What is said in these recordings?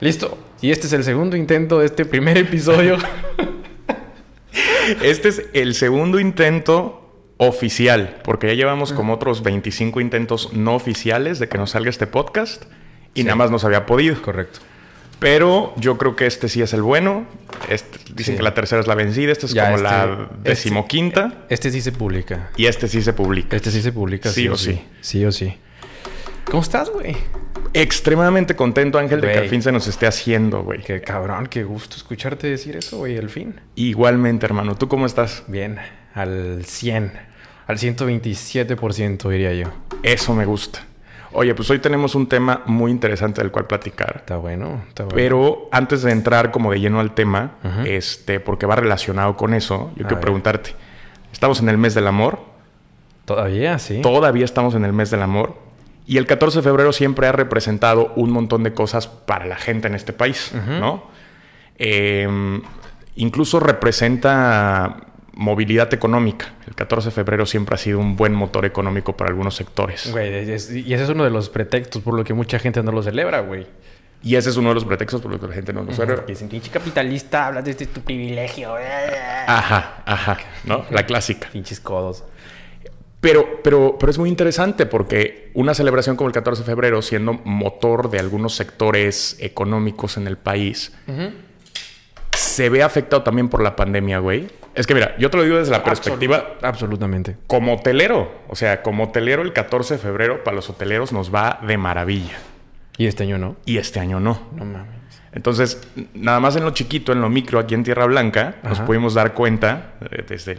Listo. Y este es el segundo intento de este primer episodio. este es el segundo intento oficial, porque ya llevamos como otros 25 intentos no oficiales de que nos salga este podcast y nada más nos había podido. Correcto. Pero yo creo que este sí es el bueno. Este, dicen que la tercera es la vencida. Esta es como la este, decimoquinta. Este, este, sí se publica. Y este sí se publica. Este sí se publica. Sí, o sí. Sí o sí. ¿Cómo estás, güey? Extremadamente contento, Ángel, de que al fin se nos esté haciendo, güey. Qué cabrón, qué gusto escucharte decir eso, güey, al fin. Igualmente, hermano. ¿Tú cómo estás? Bien, al 100, al 127%, diría yo. Eso me gusta. Oye, pues hoy tenemos un tema muy interesante del cual platicar. Está bueno, está bueno. Pero antes de entrar como de lleno al tema, este, porque va relacionado con eso, yo quiero preguntarte. ¿Estamos en el mes del amor? Todavía, sí. Todavía estamos en el mes del amor. Y el 14 de febrero siempre ha representado un montón de cosas para la gente en este país, ¿no? Em, incluso representa movilidad económica. El 14 de febrero siempre ha sido un buen motor económico para algunos sectores. Güey, y ese es uno de los pretextos por lo que mucha gente no lo celebra, güey. Y ese es uno de los pretextos por los que la gente no lo celebra. Es pinche capitalista, hablas de este tu privilegio. Ajá, ajá, ¿no? La clásica. Pinches codos. Pero, pero, pero es muy interesante porque una celebración como el 14 de febrero, siendo motor de algunos sectores económicos en el país, se ve afectado también por la pandemia, güey. Es que mira, yo te lo digo desde la perspectiva. absolutamente. Como hotelero. O sea, como hotelero, el 14 de febrero para los hoteleros nos va de maravilla. Y este año no. Y este año no. No mames. Entonces, nada más en lo chiquito, en lo micro, aquí en Tierra Blanca, nos pudimos dar cuenta, eh, desde,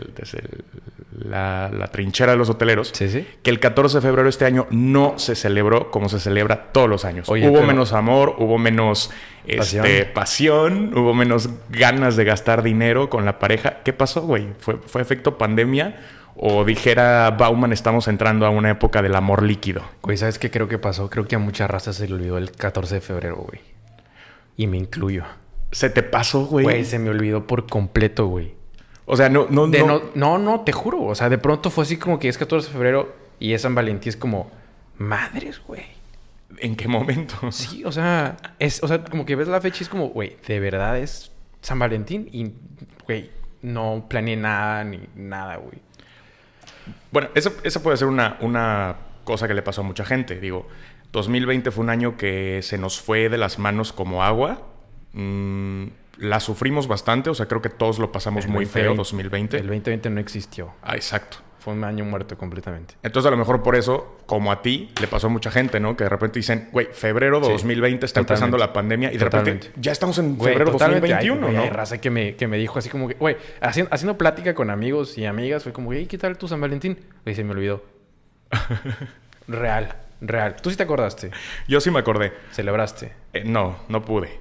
la, trinchera de los hoteleros, que el 14 de febrero de este año no se celebró como se celebra todos los años. hubo menos amor, hubo menos pasión. Este, pasión. hubo menos ganas de gastar dinero con la pareja. ¿Qué pasó, güey? ¿Fue, ¿Fue efecto pandemia? O dijera Bauman, estamos entrando a una época del amor líquido. Güey, ¿sabes qué creo que pasó? Creo que a muchas razas se le olvidó el 14 de febrero, güey. Y me incluyo. ¿Se te pasó, güey? Güey, se me olvidó por completo, güey. O sea, no, no, no. no, no, te juro. O sea, de pronto fue así como que es 14 de febrero y es San Valentín. Es como, madres, güey. ¿En qué momento? Sí, o sea, es, o sea, como que ves la fecha y es como, güey, de verdad es San Valentín y, güey, no planeé nada ni nada, güey. Bueno, eso, eso puede ser una, una cosa que le pasó a mucha gente. Digo, 2020 fue un año que se nos fue de las manos como agua. Mm, la sufrimos bastante, o sea, creo que todos lo pasamos muy feo 2020. El 2020 no existió. Ah, exacto. Fue un año muerto completamente. Entonces, a lo mejor por eso, como a ti, le pasó a mucha gente, ¿no? Que de repente dicen, güey, febrero de 2020 está empezando la pandemia y de repente ya estamos en febrero de 2021, ¿no? Hay raza que me, que me dijo así como que, güey, haciendo, haciendo plática con amigos y amigas, fue como, güey, ¿qué tal tu San Valentín? Y se me olvidó. Real. Real. ¿Tú sí te acordaste? Yo sí me acordé. ¿Celebraste? Eh, no, no pude.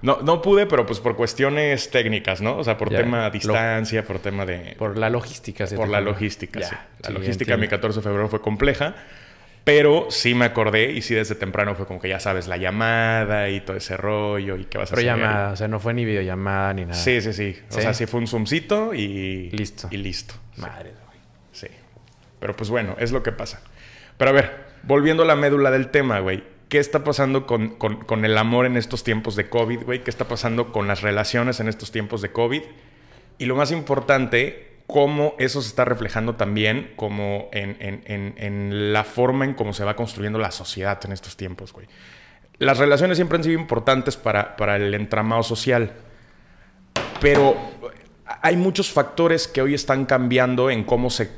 No, no pude, pero pues por cuestiones técnicas, ¿no? O sea, por tema de distancia, por tema de... Por la logística. por la logística, sí. La logística de mi 14 de febrero fue compleja, pero sí me acordé y sí desde temprano fue como que ya sabes, la llamada y todo ese rollo y qué vas a hacer. Pero llamada, o sea, no fue ni videollamada ni nada. Sí, sí, sí. O sea, sí fue un zoomcito y... Listo. Y listo. Madre, güey. Sí. Pero pues bueno, es lo que pasa. Pero a ver, volviendo a la médula del tema, güey. ¿Qué está pasando con, el amor en estos tiempos de COVID, güey? ¿Qué está pasando con las relaciones en estos tiempos de COVID? Y lo más importante, cómo eso se está reflejando también como en, la forma en cómo se va construyendo la sociedad en estos tiempos, güey. Las relaciones siempre han sido importantes para, para el entramado social, pero hay muchos factores que hoy están cambiando en cómo se,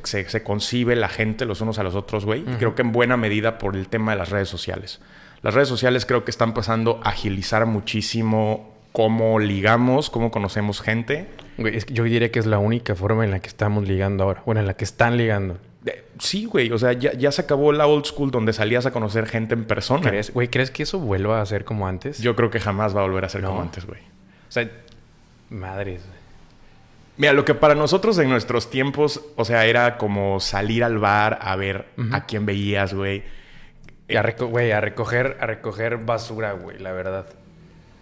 concibe la gente los unos a los otros, güey. Y creo que en buena medida por el tema de las redes sociales. Las redes sociales creo que están pasando a agilizar muchísimo cómo ligamos, cómo conocemos gente. Güey, yo diría que es la única forma en la que estamos ligando ahora. Bueno, en la que están ligando. Sí, güey. O sea, ya, se acabó la old school donde salías a conocer gente en persona. ¿Crees, güey, ¿crees que eso vuelva a ser como antes? Yo creo que jamás va a volver a ser como antes, güey. O sea, madres, güey. Mira, lo que para nosotros en nuestros tiempos, o sea, era como salir al bar a ver a quién veías, güey. Y a, a, recoger, a recoger basura, güey, la verdad.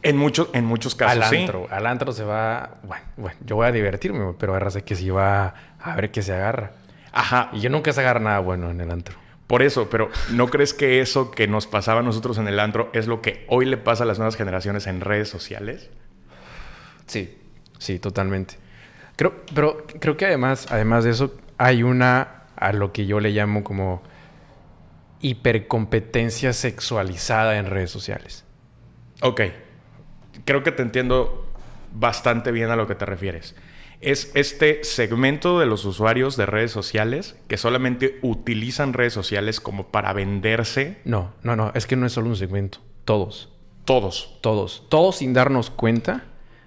En, muchos en muchos casos, al antro, Al antro se va... Bueno, bueno, yo voy a divertirme, pero sé que si va a ver qué se agarra. Ajá. Y yo nunca se agarra nada bueno en el antro. Por eso, pero ¿no crees que eso que nos pasaba a nosotros en el antro es lo que hoy le pasa a las nuevas generaciones en redes sociales? Sí, sí, totalmente. Creo, pero creo que además, además de eso, hay una a lo que yo le llamo como hipercompetencia sexualizada en redes sociales. Ok. Creo que te entiendo bastante bien a lo que te refieres. Es este segmento de los usuarios de redes sociales que solamente utilizan redes sociales como para venderse. No, no, no, es que no es solo un segmento. Todos. Todos. Todos. Todos sin darnos cuenta,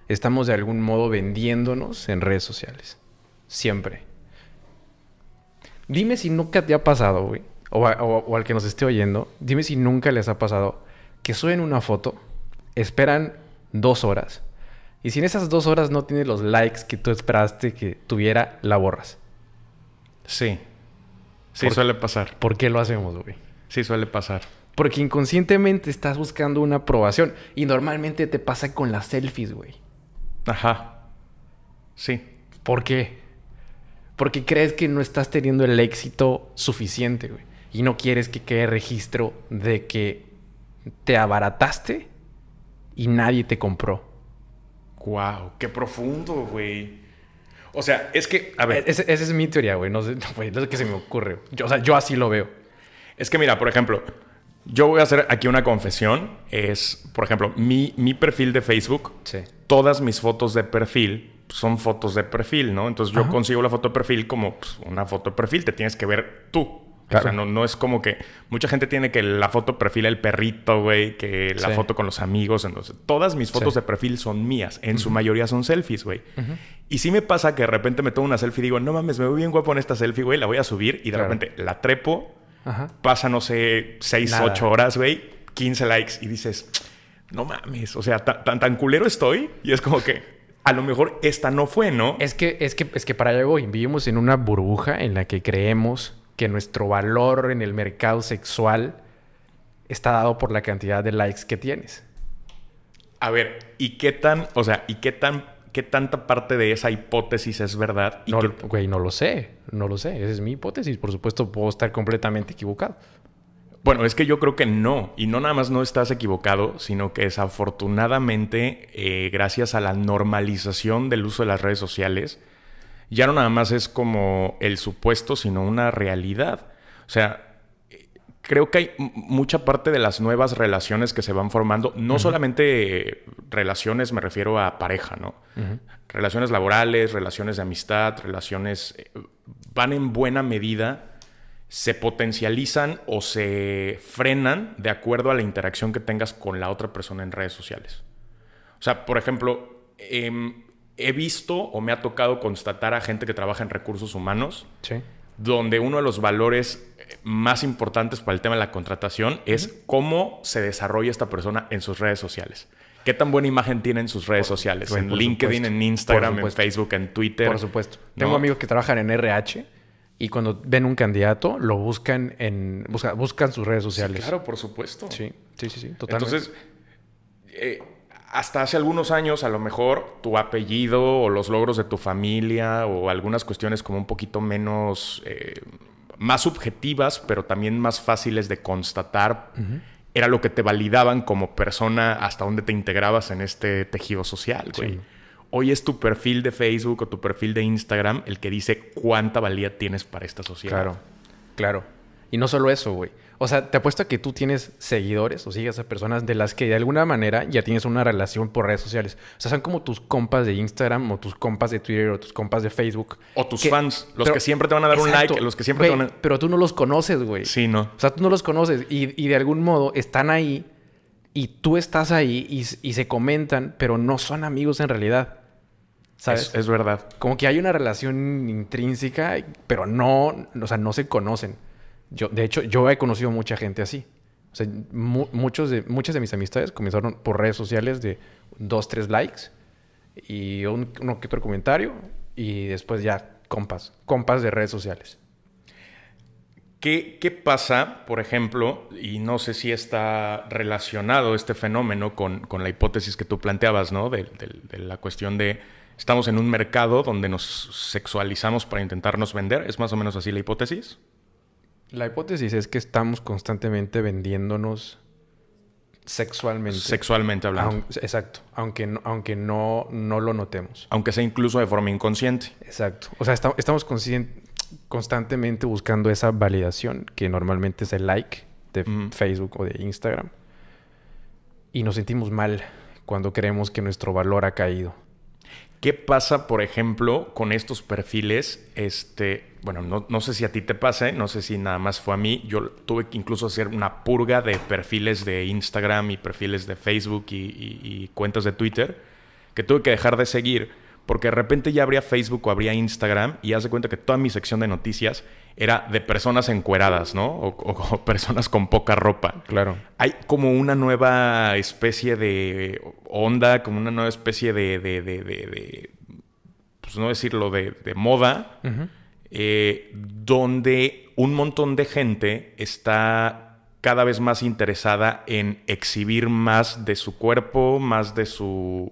estamos de algún modo vendiéndonos en redes sociales. Siempre. Dime si nunca te ha pasado, güey. O, o, al que nos esté oyendo, dime si nunca les ha pasado que suben una foto, esperan dos horas y si en esas dos horas no tiene los likes que tú esperaste que tuviera, la borras. Sí. Sí, suele pasar. ¿Por qué lo hacemos, güey? Sí, suele pasar. Porque inconscientemente estás buscando una aprobación. Y normalmente te pasa con las selfies, güey. Ajá. Sí. ¿Por qué? Porque crees que no estás teniendo el éxito suficiente, güey. Y no quieres que quede registro de que te abarataste y nadie te compró. Wow, qué profundo, güey. O sea, es que, a ver. esa es mi teoría, güey. No sé, güey, no sé qué se me ocurre. Yo, o sea, yo así lo veo. Es que, mira, por ejemplo, yo voy a hacer aquí una confesión. Es, por ejemplo, mi, mi perfil de Facebook. Sí. Todas mis fotos de perfil son fotos de perfil, ¿no? Entonces yo consigo la foto de perfil como pues, una foto de perfil. Te tienes que ver tú. O sea, no, no, es como que mucha gente tiene que la foto perfil el perrito, güey, que la foto con los amigos. Entonces, todas mis fotos de perfil son mías. En su mayoría son selfies, güey. Y sí me pasa que de repente me tomo una selfie y digo, no mames, me veo bien guapo en esta selfie, güey, la voy a subir y de repente la trepo, pasa, no sé, 6, 8 horas, güey, 15 likes y dices, no mames, o sea, tan, tan culero estoy y es como que a lo mejor esta no fue, ¿no? Es que, es que, es que para allá voy. Vivimos en una burbuja en la que creemos que nuestro valor en el mercado sexual está dado por la cantidad de likes que tienes. A ver, ¿y qué tan, o sea, y qué tan, qué tanta parte de esa hipótesis es verdad? no, güey, no lo sé, no lo sé. Esa es mi hipótesis. Por supuesto, puedo estar completamente equivocado. Bueno, es que yo creo que no. Y no nada más no estás equivocado, sino que desafortunadamente, eh, gracias a la normalización del uso de las redes sociales, ya no nada más es como el supuesto, sino una realidad. O sea, creo que hay mucha parte de las nuevas relaciones que se van formando, no solamente relaciones, me refiero a pareja, ¿no? Relaciones laborales, relaciones de amistad, relaciones eh, van en buena medida, se potencializan o se frenan de acuerdo a la interacción que tengas con la otra persona en redes sociales. O sea, por ejemplo, eh, he visto o me ha tocado constatar a gente que trabaja en recursos humanos, donde uno de los valores eh, más importantes para el tema de la contratación es cómo se desarrolla esta persona en sus redes sociales. ¿Qué tan buena imagen tiene en sus redes sociales? en LinkedIn, en Instagram, en Facebook, en Twitter. Por supuesto. Tengo amigos que trabajan en RH y cuando ven un candidato lo buscan en buscan sus redes sociales. claro, por supuesto. Sí, sí, sí, sí totalmente. Entonces, eh, hasta hace algunos años a lo mejor tu apellido o los logros de tu familia o algunas cuestiones como un poquito menos, eh, más subjetivas, pero también más fáciles de constatar, era lo que te validaban como persona hasta donde te integrabas en este tejido social, güey. Hoy es tu perfil de Facebook o tu perfil de Instagram el que dice cuánta valía tienes para esta sociedad. Claro, claro. Y no solo eso, güey. O sea, te apuesto a que tú tienes seguidores o sigues a personas de las que de alguna manera ya tienes una relación por redes sociales. O sea, son como tus compas de Instagram o tus compas de Twitter o tus compas de Facebook. O tus fans, los que siempre te van a dar un like, los que siempre te van a... Pero tú no los conoces, güey. Sí, no. O sea, tú no los conoces y, y de algún modo están ahí y tú estás ahí y, y, se comentan, pero no son amigos en realidad. ¿Sabes? Es, es verdad. Como que hay una relación intrínseca, pero no, o sea, no se conocen. Yo, de hecho, yo he conocido mucha gente así. O sea, muchos de, muchas de mis amistades comenzaron por redes sociales de dos, tres likes y un, uno que otro comentario y después ya compas, compas de redes sociales. ¿Qué, ¿Qué, pasa, por ejemplo, y no sé si está relacionado este fenómeno con, con la hipótesis que tú planteabas, ¿no? De, de, la cuestión de estamos en un mercado donde nos sexualizamos para intentarnos vender. ¿Es más o menos así la hipótesis? La hipótesis es que estamos constantemente vendiéndonos sexualmente. Sexualmente hablando. Exacto. Aunque, no, aunque no, no lo notemos. Aunque sea incluso de forma inconsciente. Exacto. O sea, esta- estamos constantemente buscando esa validación que normalmente es el like de. Facebook o de Instagram. Y nos sentimos mal cuando creemos que nuestro valor ha caído. ¿Qué pasa, por ejemplo, con estos perfiles? Este, bueno, no, no sé si a ti te pasa, no sé si nada más fue a mí. Yo tuve que incluso hacer una purga de perfiles de Instagram y perfiles de Facebook y cuentas de Twitter que tuve que dejar de seguir porque de repente ya abría Facebook o abría Instagram y hace cuenta que toda mi sección de noticias era de personas encueradas, ¿no? O, o- o personas con poca ropa. Claro. Hay como una nueva especie de onda, como una nueva especie de, de, de, pues no decirlo, de, de moda, eh, donde un montón de gente está cada vez más interesada en exhibir más de su cuerpo, más de su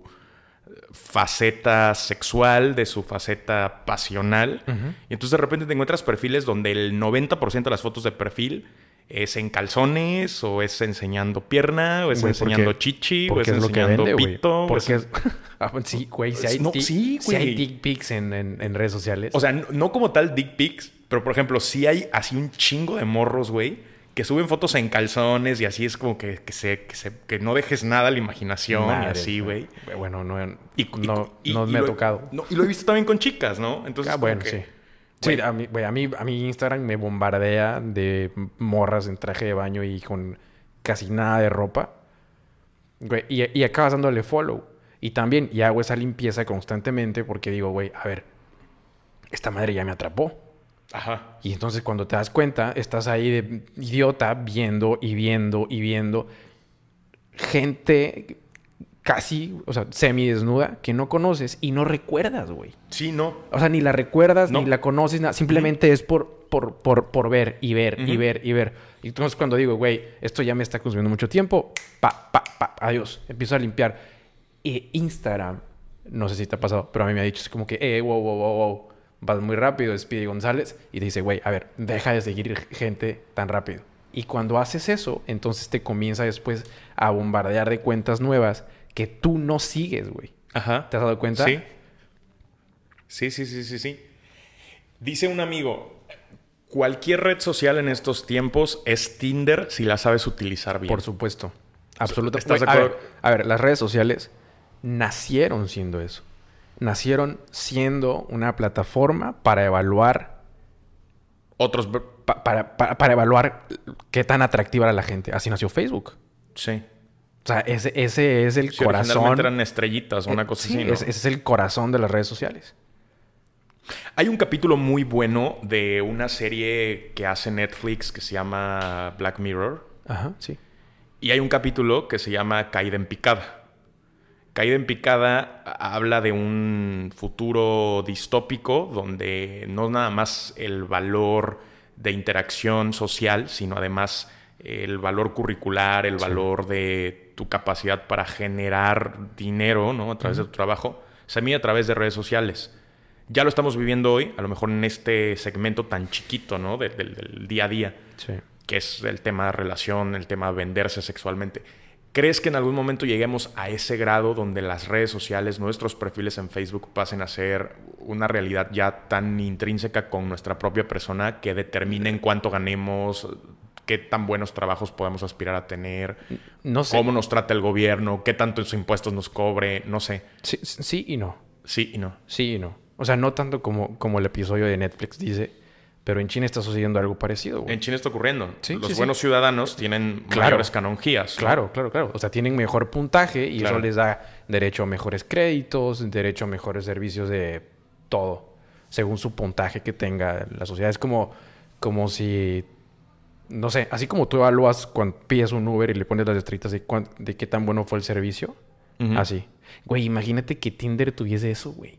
faceta sexual, de su faceta pasional. Y entonces de repente te encuentras perfiles donde el 90% de las fotos de perfil es en calzones, o es enseñando pierna, o es enseñando porque- chichi, o Porque es es lo que enseñando vende, güey. pito. o Porque es-. Ah, pues sí, güey. Si hay, No, tic- sí, si hay dick pics en, en- en redes sociales. O sea, no, no como tal dick pics, pero por ejemplo, sí hay así un chingo de morros, güey, que suben fotos en calzones y así es como que, que, se, que, se- que no dejes nada a la imaginación y así, güey. Bueno, no, Y, no, y- no y me ha tocado. no, y lo he visto también con chicas, ¿no? Entonces, Ah, bueno, que, sí. Sí, a mí, a, mí, a mí Instagram me bombardea de morras en traje de baño y con casi nada de ropa. Güey, y, y acabas dándole follow. Y también, y hago esa limpieza constantemente porque digo, güey, a ver, esta madre ya me atrapó. Ajá. Y entonces cuando te das cuenta, estás ahí de idiota viendo y viendo y viendo gente casi, o sea, semidesnuda que no conoces y no recuerdas, güey. Sí, no. O sea, ni la recuerdas, No. ni la conoces, nada. Simplemente es por, por, por, por ver y ver y Ujú. ver y ver. Y entonces cuando digo, güey, esto ya me está consumiendo mucho tiempo, pa, pa, pa, adiós. Empiezo a limpiar. Y Instagram, no sé si te ha pasado, pero a mí me ha dicho, es como que, eh, wow, wow, wow, wow. Vas muy rápido, Speedy González. Y te dice, güey, a ver, deja de seguir gente tan rápido. Y cuando haces eso, entonces te comienza después a bombardear de cuentas nuevas que tú no sigues, güey. Ajá. ¿Te has dado cuenta? Sí. Sí, sí, sí, sí, sí. Dice un amigo, cualquier red social en estos tiempos es Tinder si la sabes utilizar bien. Por supuesto. Absolutamente. ¿Estás de a, a ver, las redes sociales nacieron siendo eso. Nacieron siendo una plataforma para evaluar, Otros... pa- para, para- para evaluar qué tan atractiva era la gente. Así nació Facebook. Sí. O sea, ese, ese es el Sí, corazón. eran estrellitas o una Eh, cosa sí, así, ¿no? ese, ese es el corazón de las redes sociales. Hay un capítulo muy bueno de una serie que hace Netflix que se llama Black Mirror. Ajá, sí. Y hay un capítulo que se llama Caída en picada. Caída en picada habla de un futuro distópico donde no nada más el valor de interacción social, sino además el valor curricular, el valor de tu capacidad para generar dinero ¿no? a través de tu trabajo, se mide a través de redes sociales. Ya lo estamos viviendo hoy, a lo mejor en este segmento tan chiquito ¿no? de- del- del día a día Sí. que es el tema de relación, el tema de venderse sexualmente. ¿Crees que en algún momento lleguemos a ese grado donde las redes sociales, nuestros perfiles en Facebook pasen a ser una realidad ya tan intrínseca con nuestra propia persona que determinen cuánto ganemos, qué tan buenos trabajos podemos aspirar a tener, No sé. cómo nos trata el gobierno, qué tantos impuestos nos cobre, no sé. Sí, sí y no. Sí y no. Sí y no. O sea, no tanto como, como el episodio de Netflix dice, pero en China está sucediendo algo parecido. güey. En China está ocurriendo. Sí, Los sí, sí. buenos ciudadanos tienen Claro. mayores canonjías. ¿no? Claro, claro, claro. O sea, tienen mejor puntaje y Claro. eso les da derecho a mejores créditos, derecho a mejores servicios de todo, según su puntaje que tenga la sociedad. Es como, como si, no sé, así como tú evalúas cuando pides un Uber y le pones las estrellitas de, qué tan bueno fue el servicio. Así. Güey, imagínate que Tinder tuviese eso, güey.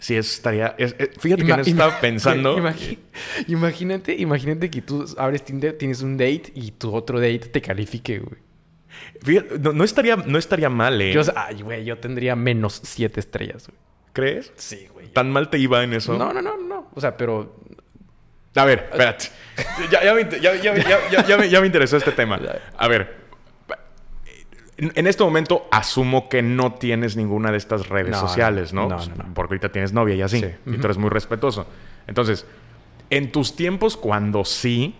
Sí, eso estaría... es- es- fíjate que Ima- en eso estaba pensando... imagínate, imagínate que tú abres Tinder, tienes un date y tu otro date te califique, güey. Fíjate, no, no estaría, no estaría mal, ¿eh? Yo, ay, güey, yo tendría menos siete estrellas, güey. ¿Crees? Sí, güey. ¿Tan mal te iba en eso? No, no, no, no. O sea, pero A ver, espérate. Ya, ya me, ya- ya me interesó este tema. A ver. En este momento asumo que no tienes ninguna de estas redes No, sociales, ¿no? no, Pues, no, no. Porque ahorita tienes novia y así. Sí. Y tú eres muy respetuoso. Entonces, en tus tiempos cuando sí,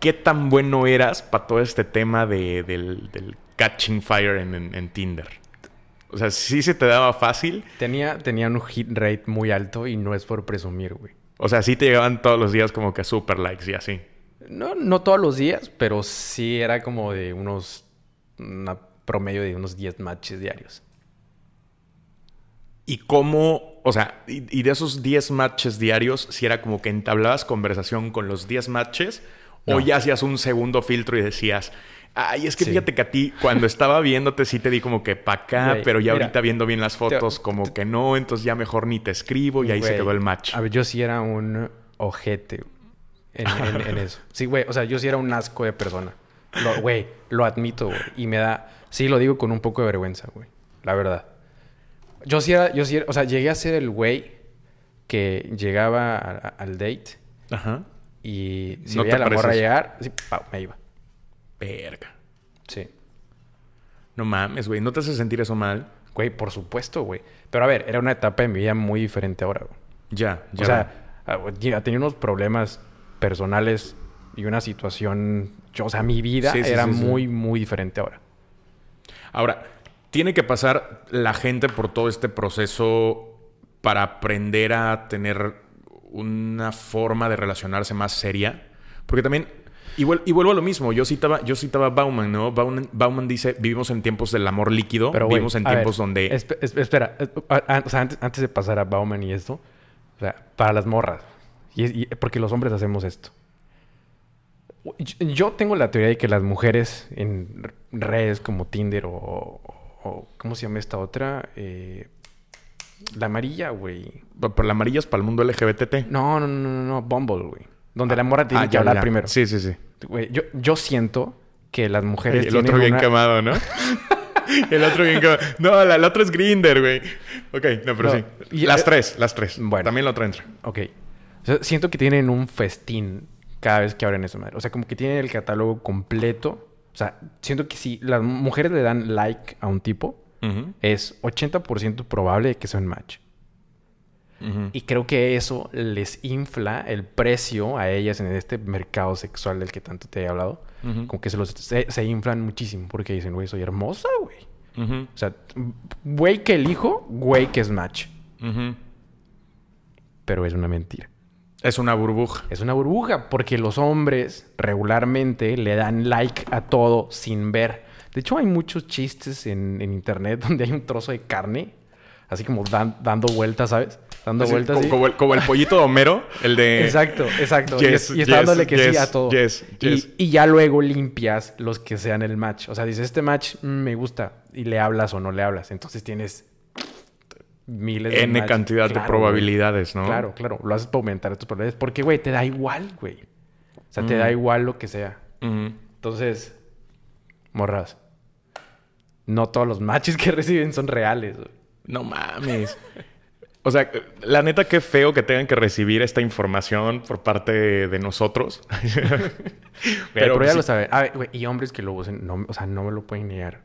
¿qué tan bueno eras para todo este tema de- del, del catching fire en, en- en Tinder? O sea, ¿sí se te daba fácil? Tenía, tenía un hit rate muy alto y no es por presumir, güey. O sea, sí te llegaban todos los días como que super likes y así. No, no todos los días, pero sí era como de unos... Una promedio de unos 10 matches diarios. ¿Y cómo, o sea, y, y de esos 10 matches diarios, si era como que entablabas conversación con los 10 matches o ya hacías un segundo filtro y decías, ay, es que Sí. fíjate que a ti cuando estaba viéndote sí te di como que pa' acá, pero ya mira, ahorita viendo bien las fotos como que no, entonces ya mejor ni te escribo y ahí se quedó el match. A ver, yo sí era un ojete en, en- en eso. Sí, güey. O sea, yo sí era un asco de persona. Lo- Güey, lo admito, güey. Y me da... Sí, lo digo con un poco de vergüenza, güey. La verdad. Yo sí era... Yo sí era- O sea, llegué a ser el güey que llegaba a- a- al date Ajá. y si No veía a la morra pareces. llegar, sí, pau, me iba. Verga. Sí. No mames, güey, ¿no te hace sentir eso mal? Güey, por supuesto, güey. Pero a ver, era una etapa de mi vida muy diferente ahora, güey. Ya, ya. O sea, ah, ya tenía unos problemas personales y una situación. Yo, o sea, mi vida Sí, sí, era sí, muy, muy diferente ahora. Ahora, tiene que pasar la gente por todo este proceso para aprender a tener una forma de relacionarse más seria. Porque también, y, vuel- y vuelvo a lo mismo, yo citaba, yo citaba a Bauman, ¿no? Bauman, Bauman dice, vivimos en tiempos del amor líquido, Pero, vivimos en tiempos ver, donde... espe- es- espera, o sea, antes, antes de pasar a Bauman y esto, o sea, para las morras. Y- porque los hombres hacemos esto. Yo- tengo la teoría de que las mujeres en redes como Tinder o, o- ¿cómo se llama esta otra? Eh, la amarilla, güey. Por la amarilla es para el mundo LGBT. No, no, no, no, no, Bumble, güey. Donde la morra tiene Ah, que ya, hablar ya. primero. Sí, sí, sí. Güey, yo, yo siento que las mujeres el otro bien una- quemado, ¿no? el otro bien quemado. No, la, la otra es Grinder, güey. Ok, no, pero No, sí. y- las eh, tres, las tres. bueno. También la otra entra. Ok. O sea, siento que tienen un festín cada vez que abren esa madre. O sea, como que tienen el catálogo completo. O sea, siento que si las mujeres le dan like a un tipo, es 80% probable de que sea un match. Y creo que eso les infla el precio a ellas en este mercado sexual del que tanto te he hablado. Como que se, los, se, se inflan muchísimo porque dicen, güey, soy hermosa, güey. O sea, güey que elijo, güey que es match. Pero es una mentira. Es una burbuja. Es una burbuja porque los hombres regularmente le dan like a todo sin ver. De hecho, hay muchos chistes en, en internet donde hay un trozo de carne, así como dan- dando vueltas, ¿sabes? Dando Así, vueltas. como, el, como el pollito de Homero, el de... Exacto, exacto. y, Yes, y está yes, dándole que sí a todo. Y, ya luego limpias los que sean el match. O sea, dices, este match mm, me gusta. Y le hablas o no le hablas. Entonces tienes miles de N cantidad de probabilidades, ¿no? Claro, claro. Lo haces para aumentar tus probabilidades. Porque, güey, te da igual, güey. O sea, te da igual lo que sea. Entonces, morras. No todos los matches que reciben son reales. güey. No mames. O sea, la neta, qué feo que tengan que recibir esta información por parte de nosotros. Pero, pues ya sí. lo saben. A ver, güey, y hombres que lo usen, no, o sea, no me lo pueden negar.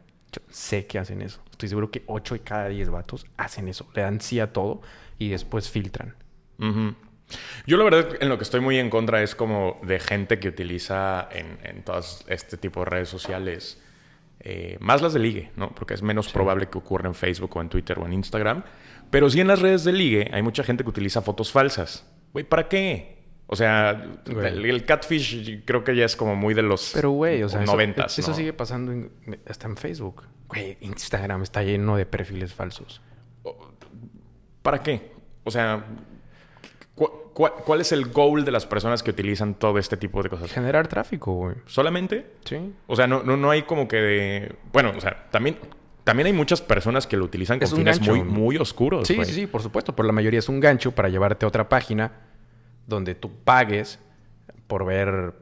Sé que hacen eso. Estoy seguro que 8 de cada 10 vatos hacen eso. Le dan sí a todo y después filtran. Yo la verdad en lo que estoy muy en contra es como de gente que utiliza en, en todas este tipo de redes sociales, eh, más las de ligue, ¿no? Porque es menos probable que ocurra en Facebook o en Twitter o en Instagram. Pero sí en las redes de ligue hay mucha gente que utiliza fotos falsas. Güey, ¿para qué? O sea, el, el catfish creo que ya es como muy de los Pero, güey, o sea, eso, noventas, eso ¿no? sigue pasando en- hasta en Facebook. Güey, Instagram está lleno de perfiles falsos. ¿Para qué? O sea, ¿cu- cu- cuál es el goal de las personas que utilizan todo este tipo de cosas? Generar tráfico, güey. ¿Solamente? Sí. O sea, no, no, no hay como que de... Bueno, o sea, también, también hay muchas personas que lo utilizan con Es fines muy, muy oscuros. Sí, sí, sí, por supuesto. Pero la mayoría es un gancho para llevarte a otra página donde tú pagues por ver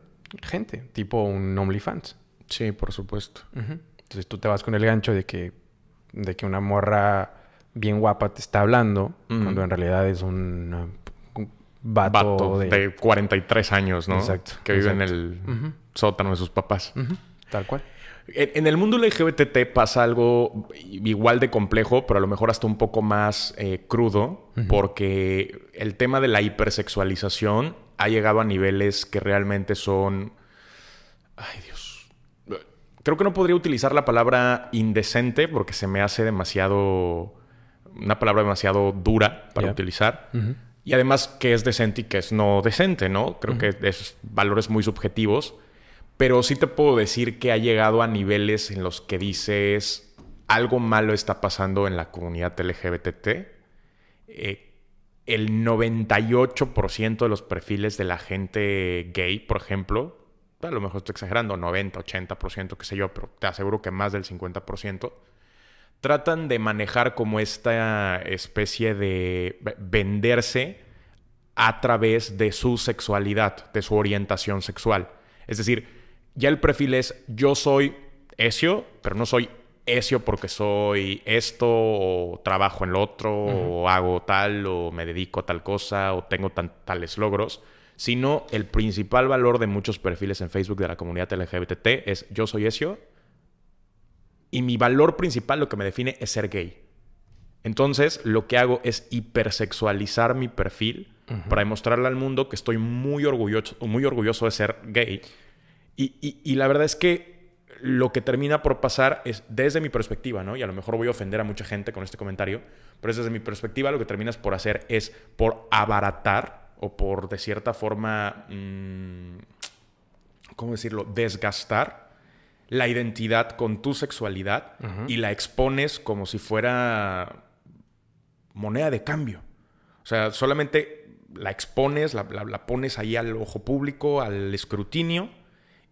gente, tipo un OnlyFans. Sí, por supuesto. Entonces tú te vas con el gancho de que, de que una morra bien guapa te está hablando, cuando en realidad es un, un vato, de... 43 años, ¿no? Exacto. Que vive en el sótano de sus papás. Tal cual. En, el mundo LGBT pasa algo igual de complejo, pero a lo mejor hasta un poco más eh, crudo, porque el tema de la hipersexualización ha llegado a niveles que realmente son... Ay Dios. Creo que no podría utilizar la palabra indecente porque se me hace demasiado... Una palabra demasiado dura para utilizar. Y además que es decente y que es no decente, ¿no? Creo que es valores muy subjetivos. Pero sí te puedo decir que ha llegado a niveles en los que dices algo malo está pasando en la comunidad LGBT. Eh, el 98% de los perfiles de la gente gay, por ejemplo, a lo mejor estoy exagerando, 90, 80%, qué sé yo, pero te aseguro que más del 50%, tratan de manejar como esta especie de venderse a través de su sexualidad, de su orientación sexual. Es decir, ya el perfil es yo soy esio, pero no soy esio porque soy esto o trabajo en lo otro o hago tal o me dedico a tal cosa o tengo tales logros, sino el principal valor de muchos perfiles en Facebook de la comunidad LGBT es yo soy esio y mi valor principal, lo que me define, es ser gay. Entonces, lo que hago es hipersexualizar mi perfil para demostrarle al mundo que estoy muy orgulloso, muy orgulloso de ser gay y, la verdad es que lo que termina por pasar es desde mi perspectiva, ¿no? Y a lo mejor voy a ofender a mucha gente con este comentario, pero es desde mi perspectiva lo que terminas por hacer es por abaratar o por de cierta forma, mm, ¿cómo decirlo?, desgastar la identidad con tu sexualidad y la expones como si fuera moneda de cambio. O sea, solamente la expones, la pones ahí al ojo público, al escrutinio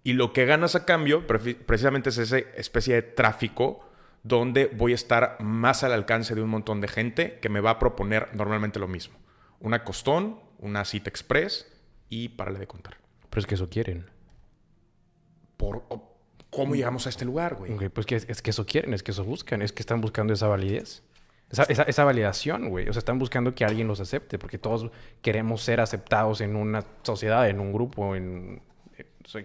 y lo que ganas a cambio precisamente es esa especie de tráfico donde voy a estar más al alcance de un montón de gente que me va a proponer normalmente lo mismo. Una costón, una cita express y párale de contar. Pero es que eso quieren. Por, ¿Cómo llegamos a este lugar, güey? pues que es, que eso quieren, es que eso buscan, es que están buscando esa validez. Esa, esa, esa, validación, güey. O sea, están buscando que alguien los acepte, porque todos queremos ser aceptados en una sociedad, en un grupo, en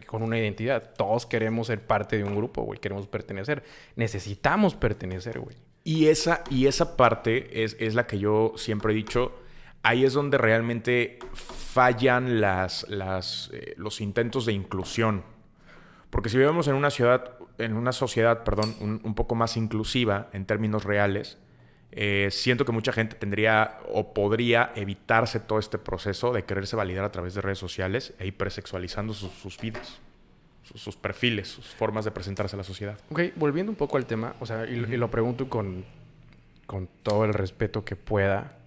con una identidad. Todos queremos ser parte de un grupo, güey. Queremos pertenecer. Necesitamos pertenecer, güey. Y esa, y esa parte es, es, la que yo siempre he dicho. Ahí es donde realmente fallan las, las, eh, los intentos de inclusión. Porque si vivimos en una ciudad, en una sociedad, perdón, un poco más inclusiva en términos reales, eh, siento que mucha gente tendría o podría evitarse todo este proceso de quererse validar a través de redes sociales e hipersexualizando sus, vidas, sus, perfiles, sus formas de presentarse a la sociedad. Ok, volviendo un poco al tema, o sea, y, lo pregunto con, con, todo el respeto que pueda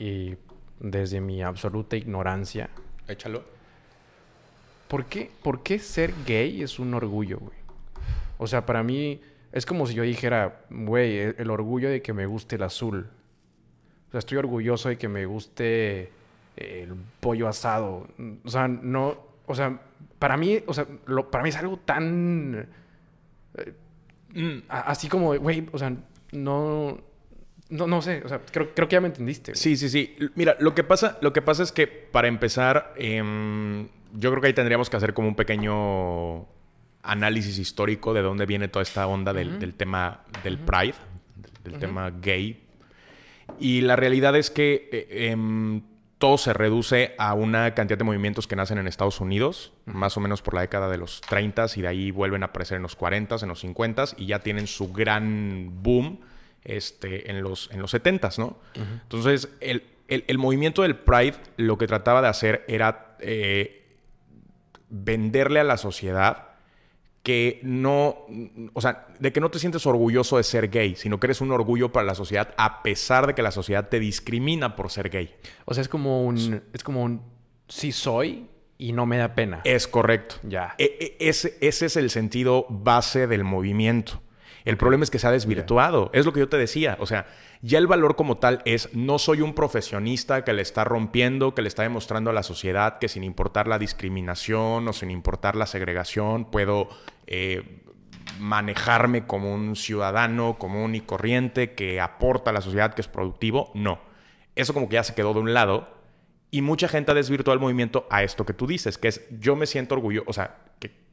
y desde mi absoluta ignorancia. Échalo. ¿Por qué, ¿Por qué ser gay es un orgullo, güey? O sea, para mí es como si yo dijera, güey, e-, el, orgullo de que me guste el azul. O sea, estoy orgulloso de que me guste el pollo asado. O sea, no, o sea, para mí, o sea, lo, para mí es algo tan eh, así como, güey, o sea, no, no, no sé, o sea, creo, creo que ya me entendiste. Sí, sí, sí. Mira, lo que pasa, lo que pasa es que para empezar, em, yo creo que ahí tendríamos que hacer como un pequeño análisis histórico de dónde viene toda esta onda del, tema del Pride, del tema gay. Y la realidad es que eh, em, todo se reduce a una cantidad de movimientos que nacen en Estados Unidos, más o menos por la década de los 30 y de ahí vuelven a aparecer en los 40 en los 50 y ya tienen su gran boom este, en, los, en los 70 ¿no? Entonces, el, movimiento del Pride lo que trataba de hacer era eh, venderle a la sociedad que no, o sea, de que no te sientes orgulloso de ser gay, sino que eres un orgullo para la sociedad a pesar de que la sociedad te discrimina por ser gay. O sea, es como un, es como un, sí soy y no me da pena. Es correcto. Ya. E, e, ese, ese es el sentido base del movimiento. El problema es que se ha desvirtuado. Es lo que yo te decía. O sea, ya el valor como tal es no soy un profesionista que le está rompiendo, que le está demostrando a la sociedad que sin importar la discriminación o sin importar la segregación, puedo eh, manejarme como un ciudadano común y corriente que aporta a la sociedad, que es productivo. No. Eso como que ya se quedó de un lado Y mucha gente ha desvirtuado el movimiento a esto que tú dices, que es yo me siento orgulloso, o sea,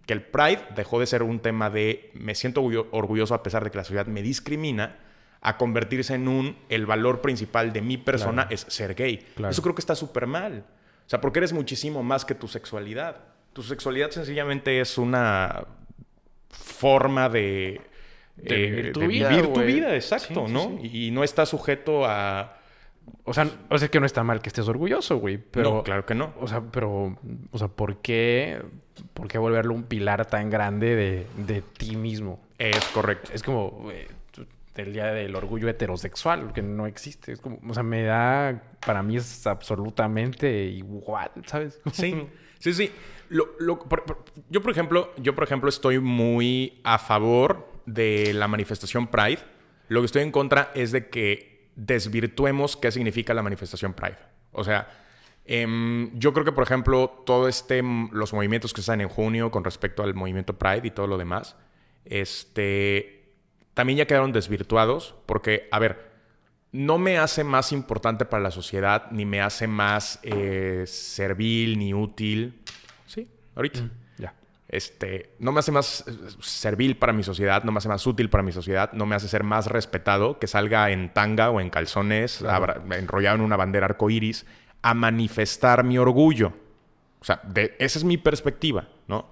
que, el Pride dejó de ser un tema de me siento orgulloso a pesar de que la sociedad me discrimina, a convertirse en un, el valor principal de mi persona es ser gay. Eso creo que está súper mal. O sea, porque eres muchísimo más que tu sexualidad. Tu sexualidad sencillamente es una forma de, de vivir eh, tu, vida, tu vida, exacto, ¿no? Y no está sujeto a... O sea, o sea, que no está mal que estés orgulloso, güey. Pero, no, claro que no. O sea, pero, o sea, ¿por qué, por qué volverlo un pilar tan grande de, de ti mismo? Es correcto. Es como, el día del orgullo heterosexual, que no existe. Es como, o sea, me da, para mí es absolutamente igual, ¿sabes? Sí, sí, sí. yo, por ejemplo, yo, por ejemplo, estoy muy a favor de la manifestación Pride. Lo que estoy en contra es de que desvirtuemos qué significa la manifestación Pride. O sea, em, yo creo que, por ejemplo, todo este, los movimientos que están en junio con respecto al movimiento Pride y todo lo demás, este también ya quedaron desvirtuados porque, a ver, no me hace más importante para la sociedad, ni me hace más eh, servil, ni útil. Sí, ahorita. Mm. Este, no me hace más eh, servil para mi sociedad, no me hace más útil para mi sociedad, no me hace ser más respetado que salga en tanga o en calzones, enrollado en una bandera arcoíris, a manifestar mi orgullo. O sea, esa es mi perspectiva, ¿no?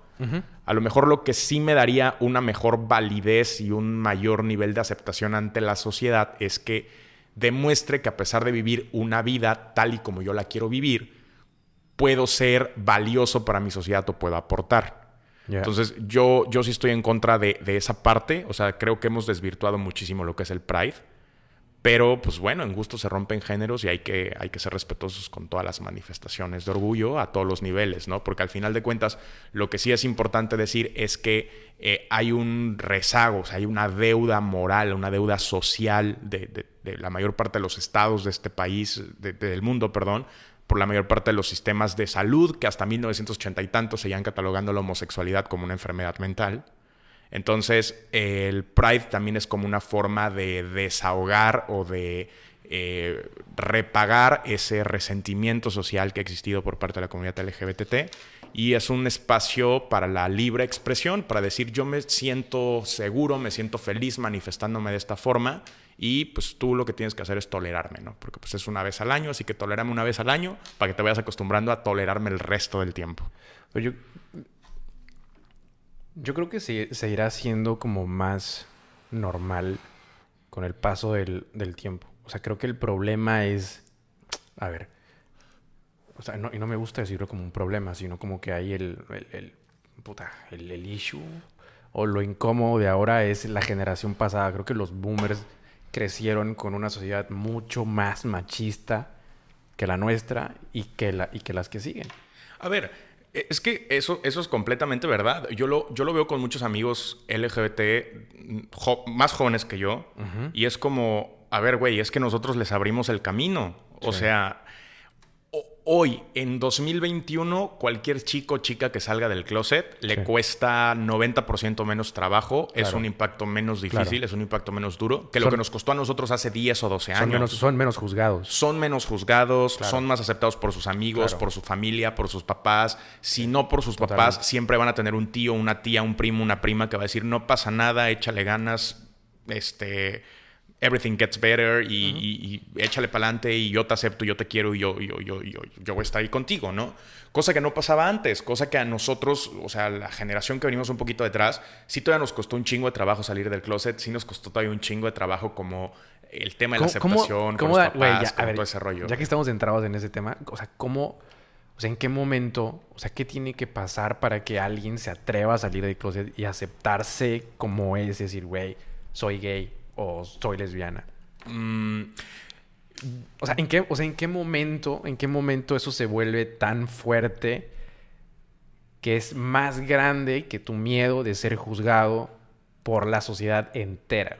A lo mejor lo que sí me daría una mejor validez y un mayor nivel de aceptación ante la sociedad es que demuestre que a pesar de vivir una vida tal y como yo la quiero vivir, puedo ser valioso para mi sociedad o puedo aportar. Entonces, yo, yo sí estoy en contra de, de, esa parte. O sea, creo que hemos desvirtuado muchísimo lo que es el Pride. Pero, pues bueno, en gusto se rompen géneros y hay que, hay que ser respetuosos con todas las manifestaciones de orgullo a todos los niveles, ¿no? Porque al final de cuentas, lo que sí es importante decir es que eh, hay un rezago, o sea, hay una deuda moral, una deuda social de, la mayor parte de los estados de este país, del mundo, perdón, por la mayor parte de los sistemas de salud, que hasta 1980 y tanto seguían catalogando la homosexualidad como una enfermedad mental. Entonces, el Pride también es como una forma de desahogar o de eh, repagar ese resentimiento social que ha existido por parte de la comunidad LGBT y es un espacio para la libre expresión, para decir yo me siento seguro, me siento feliz manifestándome de esta forma y pues tú lo que tienes que hacer es tolerarme, ¿no? Porque pues es una vez al año, así que tolérame una vez al año para que te vayas acostumbrando a tolerarme el resto del tiempo. Yo yo creo que se, irá haciendo como más normal con el paso del, tiempo. O sea, creo que el problema es. A ver. O sea, no, y no me gusta decirlo como un problema, sino como que hay el, el, puta, el, el issue o lo incómodo de ahora es la generación pasada. Creo que los boomers crecieron con una sociedad mucho más machista que la nuestra y que, la, y que las que siguen. A ver, eh, es que eso, eso es completamente verdad. Yo lo, yo lo veo con muchos amigos LGBT más jóvenes que yo. Y es como, a ver, güey, es que nosotros les abrimos el camino. O sea, hoy, en 2021, cualquier chico o chica que salga del closet le cuesta 90% menos trabajo, es un impacto menos difícil, es un impacto menos duro que lo que nos costó a nosotros hace 10 o 12 años. Son menos, son menos juzgados. Son menos juzgados, son más aceptados por sus amigos, por su familia, por sus papás. Si no por sus papás, siempre van a tener un tío, una tía, un primo, una prima que va a decir, no pasa nada, échale ganas, este everything gets better y, échale para adelante y yo te acepto, yo te quiero y yo, yo, yo, yo, yo voy a estar ahí contigo, ¿no? Cosa que no pasaba antes, cosa que a nosotros, o sea, la generación que venimos un poquito detrás, sí todavía nos costó un chingo de trabajo salir del closet, sí nos costó todavía un chingo de trabajo como el tema de la aceptación, con los papás, con todo ese rollo. Ya que estamos centrados en ese tema, o sea, ¿cómo, o sea, en qué momento, o sea, qué tiene que pasar para que alguien se atreva a salir del closet y aceptarse como es, decir, güey, soy gay, o soy lesbiana. Mm, o, sea, ¿en qué, o sea, ¿en qué momento, en qué momento eso se vuelve tan fuerte que es más grande que tu miedo de ser juzgado por la sociedad entera?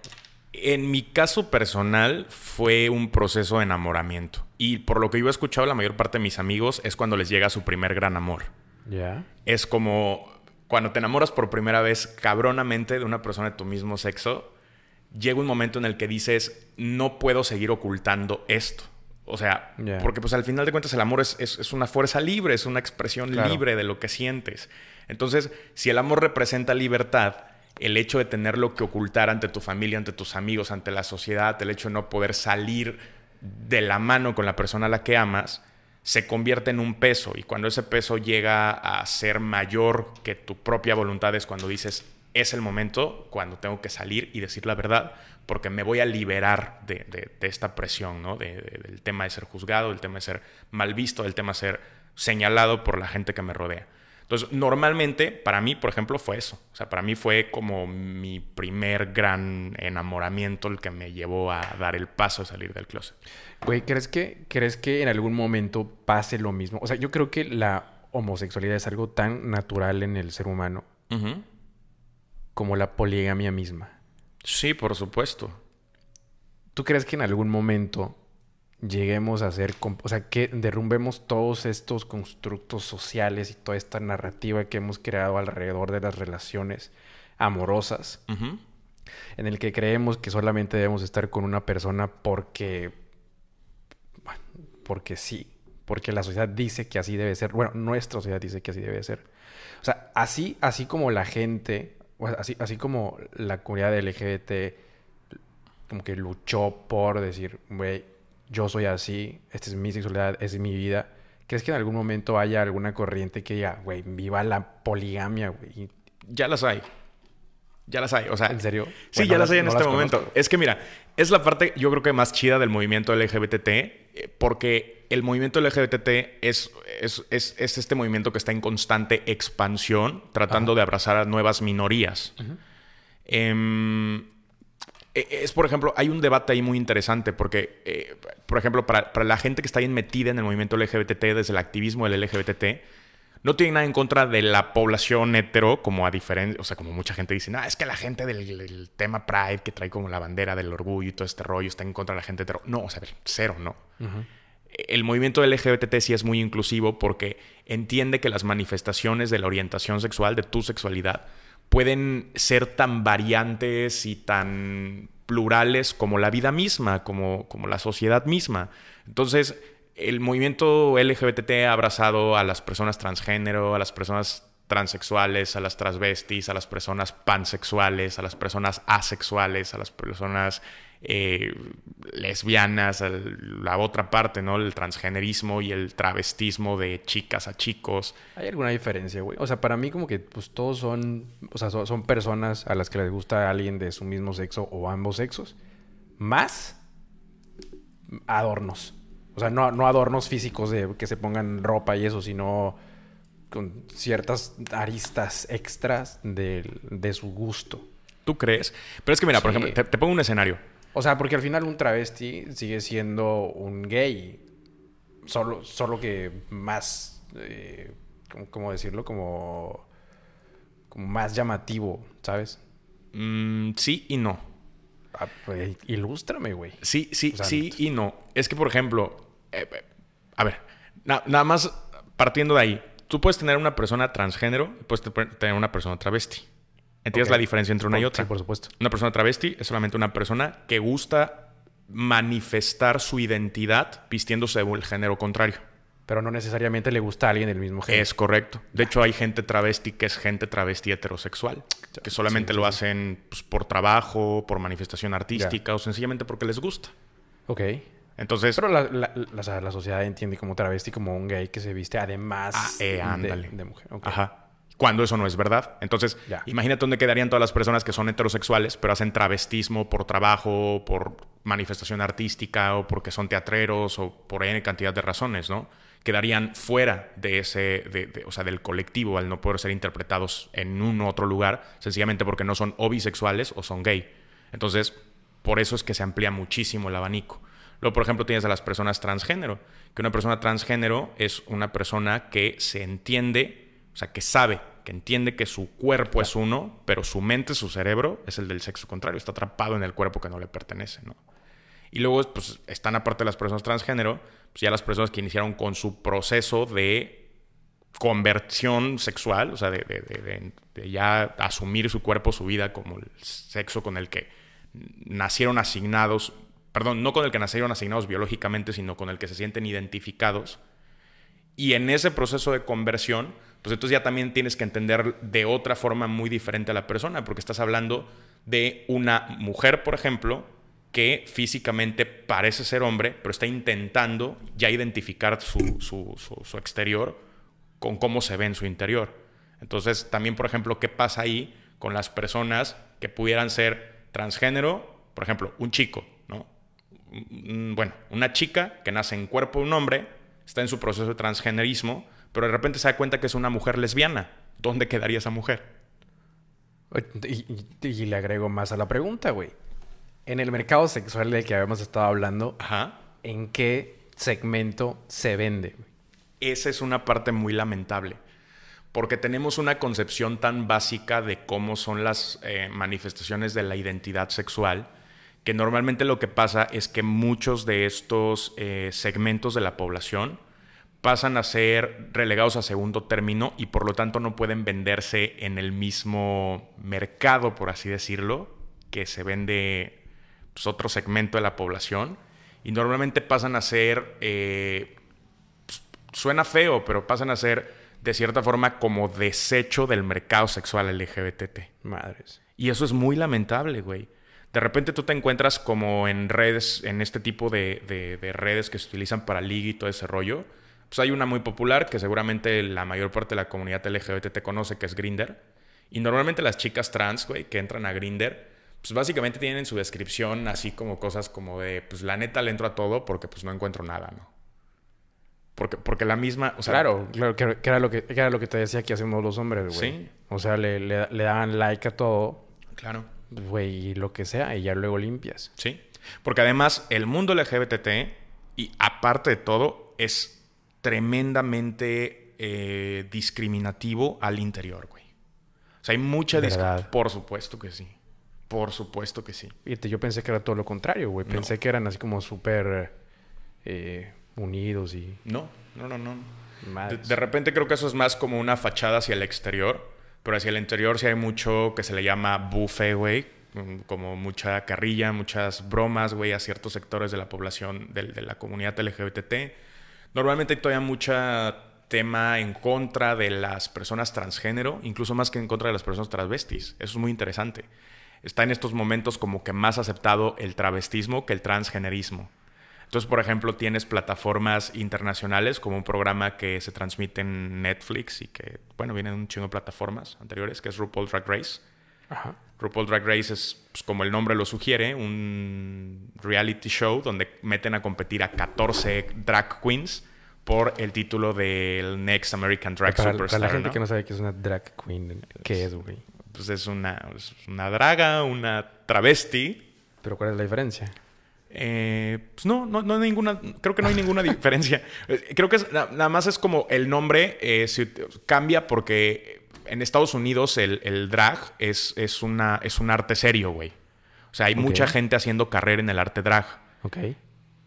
En mi caso personal fue un proceso de enamoramiento. Y por lo que yo he escuchado, la mayor parte de mis amigos es cuando les llega su primer gran amor. Ya. Es como cuando te enamoras por primera vez cabronamente de una persona de tu mismo sexo llega un momento en el que dices, no puedo seguir ocultando esto. O sea, porque pues al final de cuentas el amor es, es, una fuerza libre, es una expresión libre de lo que sientes. Entonces, si el amor representa libertad, el hecho de tenerlo que ocultar ante tu familia, ante tus amigos, ante la sociedad, el hecho de no poder salir de la mano con la persona a la que amas, se convierte en un peso. Y cuando ese peso llega a ser mayor que tu propia voluntad es cuando dices, es el momento, cuando tengo que salir y decir la verdad, porque me voy a liberar de, esta presión, ¿no? del tema de ser juzgado, del tema de ser mal visto, del tema de ser señalado por la gente que me rodea. Entonces, normalmente, para mí, por ejemplo, fue eso. O sea, para mí fue como mi primer gran enamoramiento el que me llevó a dar el paso a salir del closet. Güey, ¿crees que, ¿crees que en algún momento pase lo mismo? O sea, yo creo que la homosexualidad es algo tan natural en el ser humano como la poligamia misma. Sí, por supuesto. ¿Tú crees que en algún momento lleguemos a hacer, o sea, que derrumbemos todos estos constructos sociales y toda esta narrativa que hemos creado alrededor de las relaciones amorosas, en el que creemos que solamente debemos estar con una persona porque, porque sí, porque la sociedad dice que así debe ser, bueno, nuestra sociedad dice que así debe ser. O sea, así, así como la gente, así, así como la comunidad LGBT como que luchó por decir, güey, yo soy así, esta es mi sexualidad, esta es mi vida. ¿Crees que en algún momento haya alguna corriente que diga, güey, viva la poligamia, güey? Ya las hay. Ya las hay. O sea, ¿en serio? Sí, ya las, hay en este momento. Es que mira, es la parte, yo creo que más chida del movimiento LGBT, eh, porque el movimiento LGBT es, es, es, es este movimiento que está en constante expansión, tratando de abrazar a nuevas minorías. Eh, es, por ejemplo, hay un debate ahí muy interesante porque, eh, por ejemplo, para, la gente que está bien metida en el movimiento LGBT, desde el activismo del LGBT, no tiene nada en contra de la población hetero, como a diferencia, o sea, como mucha gente dice, no, es que la gente del, tema Pride, que trae como la bandera del orgullo y todo este rollo, está en contra de la gente hetero. No, o sea, cero, no. El movimiento LGBT sí es muy inclusivo porque entiende que las manifestaciones de la orientación sexual, de tu sexualidad, pueden ser tan variantes y tan plurales como la vida misma, como, como la sociedad misma. Entonces, el movimiento LGBT ha abrazado a las personas transgénero, a las personas transexuales, a las transvestis, a las personas pansexuales, a las personas asexuales, a las personas eh, lesbianas, la otra parte, ¿no? El transgenerismo y el travestismo de chicas a chicos. ¿Hay alguna diferencia, güey? O sea, para mí como que pues todos son, o sea, son, personas a las que les gusta alguien de su mismo sexo o ambos sexos, más adornos. O sea, no, no adornos físicos de que se pongan ropa y eso, sino con ciertas aristas extras de, su gusto. ¿Tú crees? Pero es que mira, por ejemplo, te pongo un escenario. O sea, porque al final un travesti sigue siendo un gay. Solo, solo que más. Eh, ¿cómo, decirlo? Como. Como más llamativo, ¿sabes? Mm, sí y no. Ah, pues, ilústrame, güey. Sí, sí, sí y no. Es que, por ejemplo. Eh, a ver, nada más partiendo de ahí. Tú puedes tener una persona transgénero y puedes tener una persona travesti. ¿Entiendes la diferencia entre una y otra? Sí, por supuesto. Una persona travesti es solamente una persona que gusta manifestar su identidad vistiéndose del género contrario. Pero no necesariamente le gusta a alguien del mismo género. Es correcto. De hecho, hay gente travesti que es gente travesti heterosexual, que solamente lo hacen pues, por trabajo, por manifestación artística o sencillamente porque les gusta. Ok. Entonces. Pero la, sociedad entiende como travesti como un gay que se viste además ah, eh, de, mujer. Ajá cuando eso no es verdad. Entonces, imagínate dónde quedarían todas las personas que son heterosexuales, pero hacen travestismo por trabajo, por manifestación artística o porque son teatreros o por N cantidad de razones, ¿no? Quedarían fuera de ese, o sea, del colectivo al no poder ser interpretados en un otro lugar, sencillamente porque no son o bisexuales o son gay. Entonces, por eso es que se amplía muchísimo el abanico. Luego, por ejemplo, tienes a las personas transgénero, que una persona transgénero es una persona que se entiende o sea, que sabe, que entiende que su cuerpo es uno, pero su mente, su cerebro es el del sexo contrario, está atrapado en el cuerpo que no le pertenece, ¿no? Y luego, pues, están aparte de las personas transgénero, pues ya las personas que iniciaron con su proceso de conversión sexual, o sea, de, ya asumir su cuerpo, su vida como el sexo con el que nacieron asignados perdón, no con el que nacieron asignados biológicamente, sino con el que se sienten identificados. Y en ese proceso de conversión, pues entonces ya también tienes que entender de otra forma muy diferente a la persona, porque estás hablando de una mujer, por ejemplo, que físicamente parece ser hombre, pero está intentando ya identificar su, su, exterior con cómo se ve en su interior. Entonces, también, por ejemplo, ¿qué pasa ahí con las personas que pudieran ser transgénero? Por ejemplo, un chico. Bueno, una chica que nace en cuerpo de un hombre, está en su proceso de transgenerismo, pero de repente se da cuenta que es una mujer lesbiana. ¿Dónde quedaría esa mujer? Y, y le agrego más a la pregunta, güey en el mercado sexual del que habíamos estado hablando, ¿en qué segmento se vende? Esa es una parte muy lamentable, porque tenemos una concepción tan básica de cómo son las eh, manifestaciones de la identidad sexual, que normalmente lo que pasa es que muchos de estos eh, segmentos de la población pasan a ser relegados a segundo término y por lo tanto no pueden venderse en el mismo mercado, por así decirlo, que se vende pues, otro segmento de la población y normalmente pasan a ser, eh, pues, suena feo, pero pasan a ser de cierta forma como desecho del mercado sexual LGBT. Madres. Y eso es muy lamentable, güey. De repente tú te encuentras como en redes, en este tipo de, de, redes que se utilizan para ligue y todo ese rollo. Pues hay una muy popular que seguramente la mayor parte de la comunidad LGBT te conoce, que es Grinder. Y normalmente las chicas trans, güey, que entran a Grinder, pues básicamente tienen en su descripción así como cosas como de, pues la neta le entro a todo porque pues no encuentro nada, ¿no? Porque, porque la misma, o sea... Claro, claro, que, era lo que, era lo que te decía que hacemos los hombres, güey. Sí. O sea, le, le, daban like a todo. Claro. Güey, y lo que sea, y ya luego limpias. Sí. Porque además el mundo LGBT, y aparte de todo, es tremendamente eh, discriminativo al interior, güey. O sea, hay mucha discriminación. Por supuesto que sí. Por supuesto que sí. Fíjate, yo pensé que era todo lo contrario, güey. Pensé que eran así como súper eh, unidos y... No, no, no, no. De, repente creo que eso es más como una fachada hacia el exterior, pero hacia el interior sí hay mucho que se le llama buffet, güey. Mm, como mucha carrilla, muchas bromas, güey, a ciertos sectores de la población, de, la comunidad LGBT. Normalmente hay todavía mucha tema en contra de las personas transgénero, incluso más que en contra de las personas transvestis. Eso es muy interesante está en estos momentos como que más aceptado el travestismo que el transgenerismo. Entonces, por ejemplo, tienes plataformas internacionales como un programa que se transmite en Netflix y que, bueno, vienen un chingo de plataformas anteriores, que es RuPaul Drag Race. Ajá. RuPaul Drag Race es, pues, como el nombre lo sugiere, un reality show donde meten a competir a 14 drag queens por el título del Next American Drag Superstar. Para la gente que no sabe qué es una drag queen, ¿qué es, güey? pues es una, una draga, una travesti. ¿Pero cuál es la diferencia? Eh, pues no, no, no hay ninguna, creo que no hay ninguna diferencia. Eh, creo que nada más es como el nombre eh, cambia porque en Estados Unidos el, drag es, es, una, es un arte serio, güey. O sea, hay mucha gente haciendo carrera en el arte drag. Ok.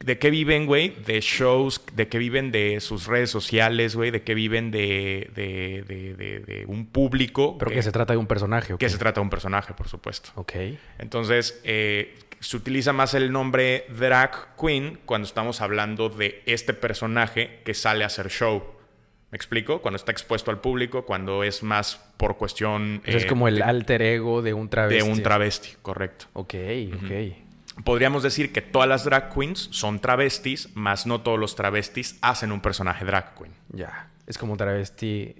¿De qué viven, güey? De shows, de qué viven de sus redes sociales, güey, de qué viven de, de, de, de un público. Pero que, se trata de un personaje, Que se trata de un personaje, por supuesto. Ok. Entonces, eh, se utiliza más el nombre drag queen cuando estamos hablando de este personaje que sale a hacer show. ¿Me explico? Cuando está expuesto al público, cuando es más por cuestión... es como el alter ego de un travesti. De un travesti, correcto. Ok, ok podríamos decir que todas las drag queens son travestis, más no todos los travestis hacen un personaje drag queen. Ya, es como un travesti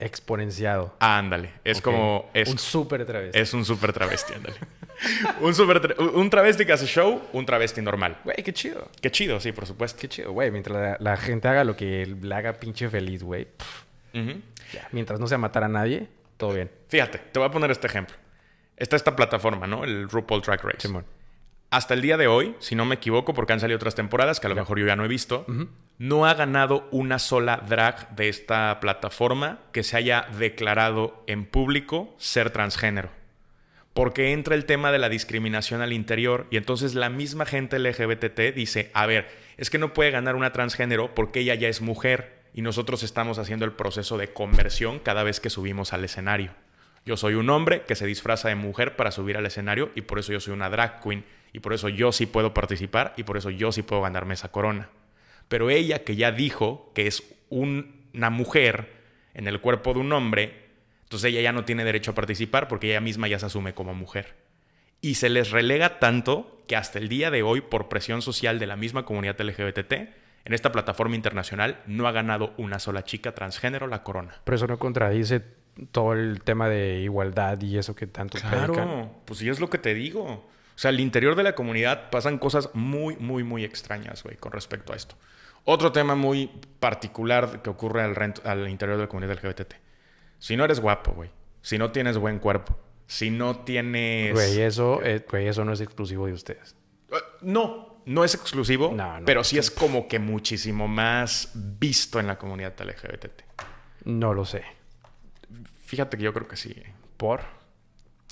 exponenciado. ándale, es como... Es, un súper travesti. Es un súper travesti, ándale. un, super un travesti que hace show, un travesti normal. Güey, qué chido. Qué chido, sí, por supuesto. Qué chido, güey. Mientras la, gente haga lo que le haga pinche feliz, güey. Mientras no sea matar a nadie, todo bien. Fíjate, te voy a poner este ejemplo. Está esta plataforma, ¿no? El RuPaul Track Race. Simón hasta el día de hoy, si no me equivoco, porque han salido otras temporadas que a lo mejor yo ya no he visto, no ha ganado una sola drag de esta plataforma que se haya declarado en público ser transgénero. Porque entra el tema de la discriminación al interior y entonces la misma gente LGBT dice, a ver, es que no puede ganar una transgénero porque ella ya es mujer y nosotros estamos haciendo el proceso de conversión cada vez que subimos al escenario. Yo soy un hombre que se disfraza de mujer para subir al escenario y por eso yo soy una drag queen Y por eso yo sí puedo participar y por eso yo sí puedo ganarme esa corona. Pero ella que ya dijo que es una mujer en el cuerpo de un hombre, entonces ella ya no tiene derecho a participar porque ella misma ya se asume como mujer. Y se les relega tanto que hasta el día de hoy, por presión social de la misma comunidad LGBT, en esta plataforma internacional no ha ganado una sola chica transgénero la corona. Pero eso no contradice todo el tema de igualdad y eso que tanto Claro, pues sí es lo que te digo. O sea, al interior de la comunidad pasan cosas muy, muy, muy extrañas, güey, con respecto a esto. Otro tema muy particular que ocurre al, al interior de la comunidad LGBT. Si no eres guapo, güey. Si no tienes buen cuerpo. Si no tienes... Güey, eso, eh, eso no es exclusivo de ustedes. Uh, no, no es exclusivo, pero sí es como que muchísimo más visto en la comunidad LGBT. No lo sé. Fíjate que yo creo que sí. ¿Por?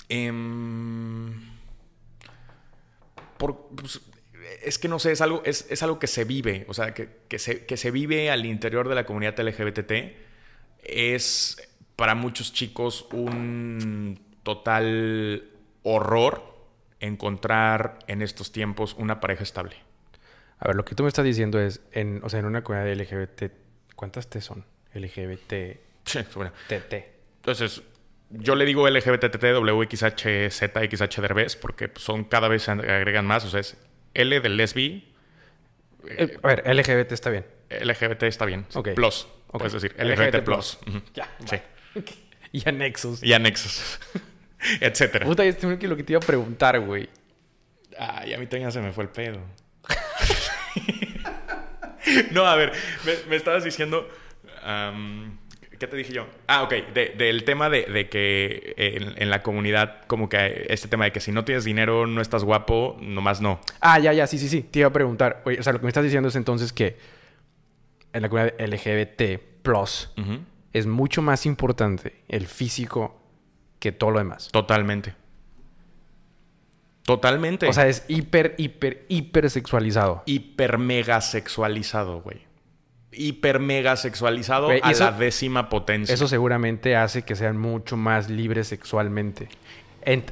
Em, por pues, es que no sé, es algo, es, algo que se vive, o sea, que, que, se, que se vive al interior de la comunidad LGBT. Es para muchos chicos un total horror encontrar en estos tiempos una pareja estable. A ver, lo que tú me estás diciendo es, en, o sea, en una comunidad LGBT, ¿cuántas T son? LGBT. Sí, bueno. TT. Entonces, yo le digo LGBT, WXH, Z, XH derbez, porque son cada vez se agregan más. O sea, es L del lesbi. Eh, a ver, LGBT está bien. LGBT está bien. Plus. Es decir, LGBT, plus. Ya. Sí. y anexos. Y anexos. Etcétera. Puta, es lo que te iba a preguntar, güey. Ay, a mí también se me fue el pedo. no, a ver, me, estabas diciendo. ¿Qué te dije yo? Ah, ok, del tema de, que en, la comunidad, como que este tema de que si no tienes dinero, no estás guapo, nomás no. Ah, ya, ya, sí, sí, sí. Te iba a preguntar. Oye, o sea, lo que me estás diciendo es entonces que en la comunidad LGBT, es mucho más importante el físico que todo lo demás. Totalmente. Totalmente. O sea, es hiper, hiper, hiper sexualizado. Hiper mega sexualizado, güey. Hiper mega sexualizado a la décima potencia. Eso seguramente hace que sean mucho más libres sexualmente.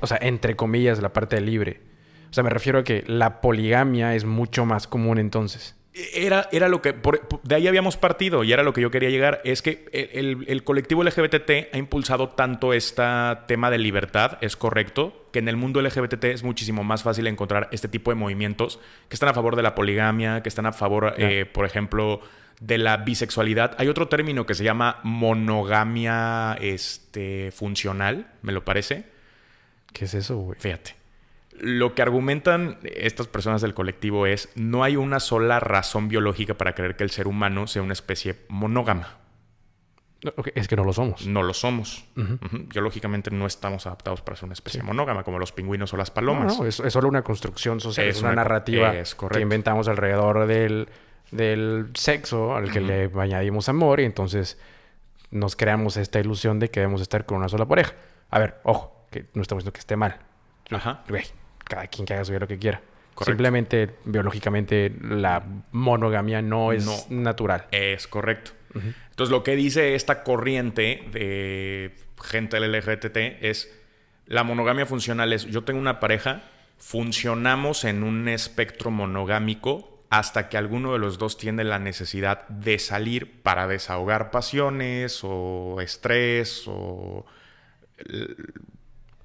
o sea, entre comillas, la parte de libre. O sea, me refiero a que la poligamia es mucho más común entonces. Era, era lo que. de ahí habíamos partido y era lo que yo quería llegar. Es que el, colectivo LGBT ha impulsado tanto este tema de libertad, es correcto, que en el mundo LGBT es muchísimo más fácil encontrar este tipo de movimientos que están a favor de la poligamia, que están a favor, eh, por ejemplo, de la bisexualidad. Hay otro término que se llama monogamia este, funcional, me lo parece. ¿Qué es eso, güey? Fíjate. Lo que argumentan estas personas del colectivo es no hay una sola razón biológica para creer que el ser humano sea una especie monógama. Es que no lo somos. No lo somos. Biológicamente no estamos adaptados para ser una especie monógama, como los pingüinos o las palomas. No, es, solo una construcción social, es, una, narrativa que inventamos alrededor del, sexo al que le añadimos amor y entonces nos creamos esta ilusión de que debemos estar con una sola pareja. A ver, ojo, que no estamos diciendo que esté mal. Ajá cada quien que haga su vida lo que quiera. Simplemente, biológicamente, la monogamia no es natural. Es correcto. Entonces, lo que dice esta corriente de gente del LGBT es la monogamia funcional es yo tengo una pareja, funcionamos en un espectro monogámico hasta que alguno de los dos tiene la necesidad de salir para desahogar pasiones o estrés o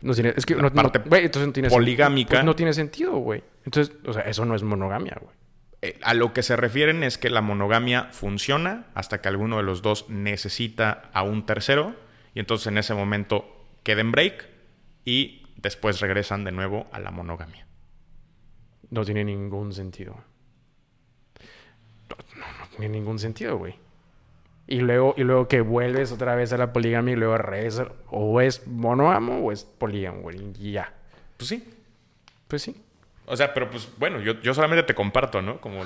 no tiene, es que no, entonces no tiene poligámica. Pues no tiene sentido, güey. Entonces, o sea, eso no es monogamia, güey. Eh, a lo que se refieren es que la monogamia funciona hasta que alguno de los dos necesita a un tercero y entonces en ese momento queden break y después regresan de nuevo a la monogamia. No tiene ningún sentido. Tiene ningún sentido, güey y luego, y luego que vuelves otra vez a la poligamia y luego regresas, o es monógamo o es polígamo, güey, y ya. Pues sí. Pues sí. O sea, pero pues bueno, yo, yo solamente te comparto, ¿no? Como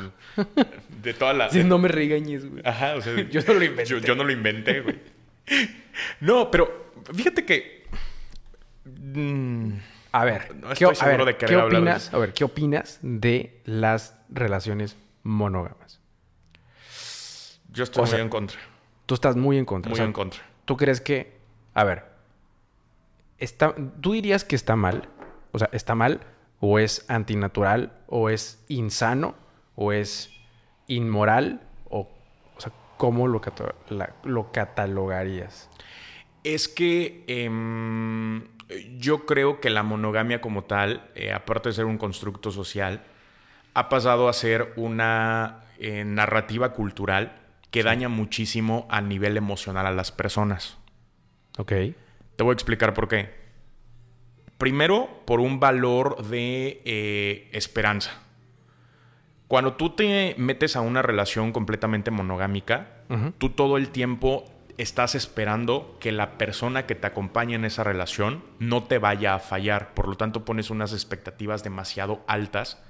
de todas las... Si no me regañes, güey. Ajá, o sea... yo no lo inventé. Yo, no lo inventé, güey. no, pero fíjate que... Mm, a ver, no estoy seguro de ¿qué opinas? A ver, ¿qué opinas de las relaciones monógamas? Yo estoy muy en contra. Tú estás muy en contra. Muy en contra. ¿Tú crees que, a ver, está, tú dirías que está mal, o sea, está mal o es antinatural, o es insano, o es inmoral, o, o sea, ¿cómo lo, cata- la- lo catalogarías? Es que em, yo creo que la monogamia como tal, eh, aparte de ser un constructo social, ha pasado a ser una eh, narrativa cultural que daña muchísimo a nivel emocional a las personas. Ok. Te voy a explicar por qué. Primero, por un valor de eh, esperanza. Cuando tú te metes a una relación completamente monogámica, tú todo el tiempo estás esperando que la persona que te acompaña en esa relación no te vaya a fallar. Por lo tanto, pones unas expectativas demasiado altas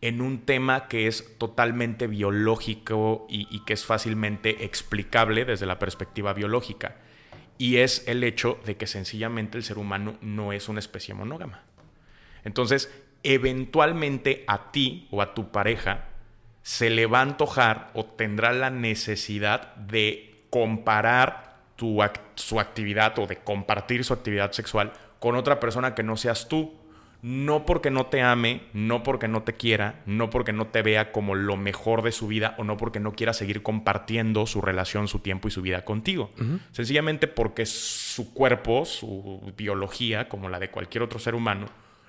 en un tema que es totalmente biológico y, que es fácilmente explicable desde la perspectiva biológica. Y es el hecho de que sencillamente el ser humano no es una especie monógama. Entonces, eventualmente a ti o a tu pareja se le va a antojar o tendrá la necesidad de comparar su actividad o de compartir su actividad sexual con otra persona que no seas tú. No porque no te ame, no porque no te quiera, no porque no te vea como lo mejor de su vida o no porque no quiera seguir compartiendo su relación, su tiempo y su vida contigo. Sencillamente porque su cuerpo, su biología, como la de cualquier otro ser humano,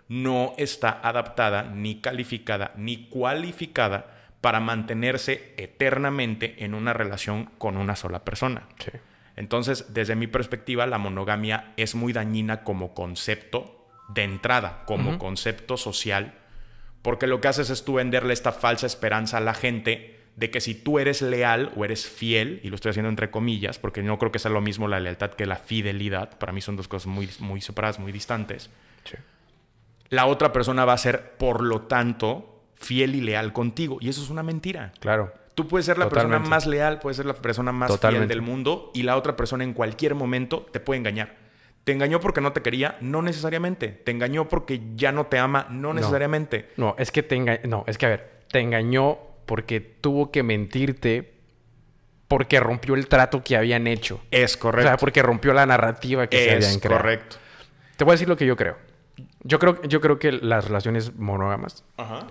no está adaptada, ni calificada, ni cualificada para mantenerse eternamente en una relación con una sola persona. Sí. Entonces, desde mi perspectiva, la monogamia es muy dañina como concepto de entrada, como concepto social, porque lo que haces es tú venderle esta falsa esperanza a la gente de que si tú eres leal o eres fiel, y lo estoy haciendo entre comillas, porque no creo que sea lo mismo la lealtad que la fidelidad, para mí son dos cosas muy, muy separadas, muy distantes, Sí. la otra persona va a ser, por lo tanto, fiel y leal contigo. Y eso es una mentira. Claro. Tú puedes ser la Totalmente. persona más leal, puedes ser la persona más Totalmente. fiel del mundo y la otra persona en cualquier momento te puede engañar. Te engañó porque no te quería, no necesariamente. Te engañó porque ya no te ama, no necesariamente. No, es que te enga- No, es que a ver, te engañó porque tuvo que mentirte porque rompió el trato que habían hecho. Es O correcto. sea, porque rompió la narrativa que se habían es creado. correcto. Te voy a decir lo que yo creo. Yo creo, yo creo que las relaciones monógamas Ajá.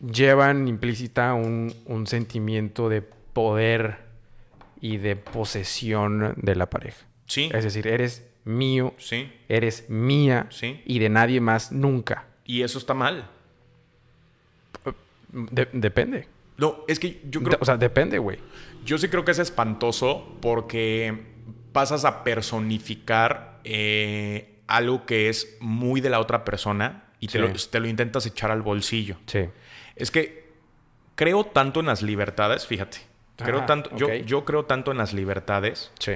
llevan implícita un, un sentimiento de poder y de posesión de la pareja. Sí. Es decir, eres mío, Sí. eres mía Sí. y de nadie más nunca. Y eso está mal. De- depende. No, es que yo De- creo o sea, depende, güey. Yo sí creo que es espantoso porque pasas a personificar eh, algo que es muy de la otra persona y te, Sí. lo, te lo intentas echar al bolsillo. Sí. Es que creo tanto en las libertades, fíjate. Creo tanto, yo, yo creo tanto en las libertades Sí.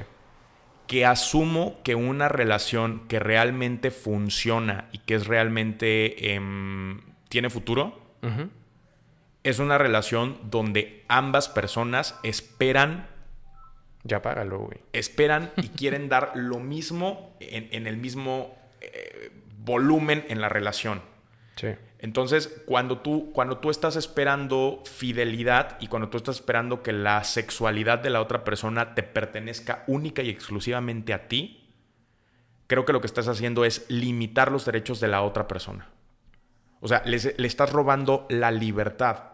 Que asumo que una relación que realmente funciona y que es realmente em, tiene futuro es una relación donde ambas personas esperan Ya págalo, güey. esperan y quieren dar lo mismo en, en el mismo eh, volumen en la relación. Sí. Entonces, cuando tú, cuando tú estás esperando fidelidad y cuando tú estás esperando que la sexualidad de la otra persona te pertenezca única y exclusivamente a ti, creo que lo que estás haciendo es limitar los derechos de la otra persona. O sea, le estás robando la libertad.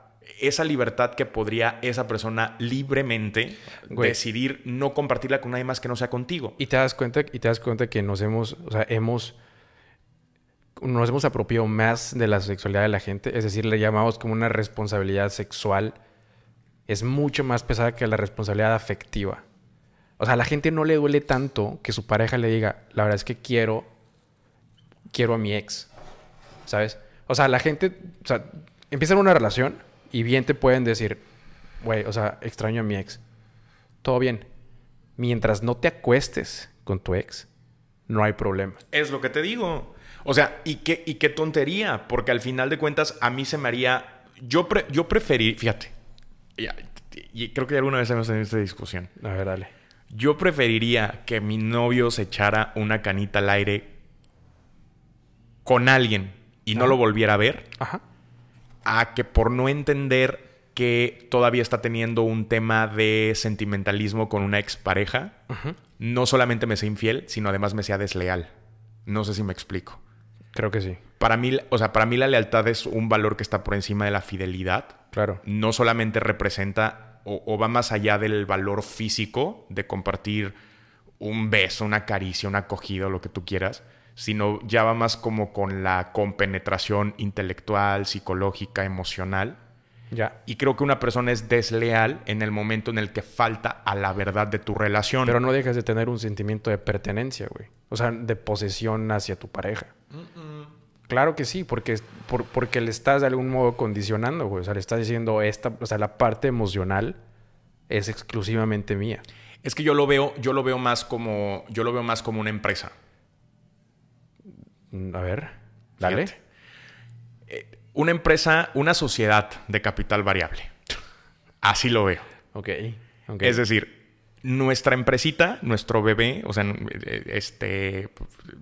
Esa libertad que podría esa persona libremente Güey. decidir no compartirla con nadie más que no sea contigo. Y te das cuenta, y te das cuenta que nos hemos, o sea, hemos, nos hemos apropiado más de la sexualidad de la gente. Es decir, le llamamos como una responsabilidad sexual. Es mucho más pesada que la responsabilidad afectiva. O sea, a la gente no le duele tanto que su pareja le diga, la verdad es que quiero, quiero a mi ex. ¿Sabes? O sea, la gente, o sea, empiezan una relación y bien te pueden decir, güey, o sea, extraño a mi ex. Todo bien. Mientras no te acuestes con tu ex, no hay problema. Es lo que te digo. O sea, y qué, y qué tontería, porque al final de cuentas a mí se me haría... Yo, pre- yo preferí, fíjate, y creo que alguna vez hemos tenido esta discusión. A ver, dale. Yo preferiría que mi novio se echara una canita al aire con alguien y no lo volviera a ver, Ajá. a que por no entender que todavía está teniendo un tema de sentimentalismo con una expareja, Ujú. no solamente me sea infiel, sino además me sea desleal. No sé si me explico. Creo que sí. Para mí, o sea, para mí la lealtad es un valor que está por encima de la fidelidad. Claro. No solamente representa o, o va más allá del valor físico de compartir un beso, una caricia, una acogida, lo que tú quieras, sino ya va más como con la compenetración intelectual, psicológica, emocional. Ya. Y creo que una persona es desleal en el momento en el que falta a la verdad de tu relación. Pero no dejas de tener un sentimiento de pertenencia, güey. O sea, de posesión hacia tu pareja. Claro que sí, porque, por- porque le estás de algún modo condicionando, güey. O sea, le estás diciendo esta, o sea, la parte emocional es exclusivamente mía. Es que yo lo veo, yo lo veo más como, yo lo veo más como una empresa. Mm, A ver, dale. Fíjate. Eh, una empresa, una sociedad de capital variable. Así lo veo. Ok. ok. Es decir, nuestra empresita, nuestro bebé, o sea, eh, este,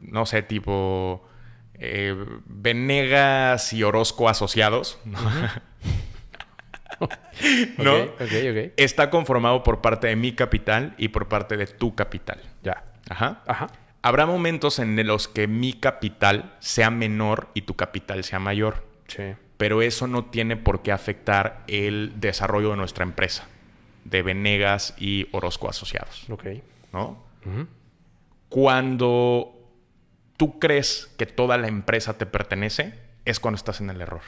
no sé, tipo eh, Venegas y Orozco asociados, ¿no? ok, ok. Está conformado por parte de mi capital y por parte de tu capital. Ya. Ajá. Ajá. Habrá momentos en los que mi capital sea menor y tu capital sea mayor, Sí. pero eso no tiene por qué afectar el desarrollo de nuestra empresa, de Venegas y Orozco Asociados, Ok. ¿no? Cuando tú crees que toda la empresa te pertenece, es cuando estás en el error.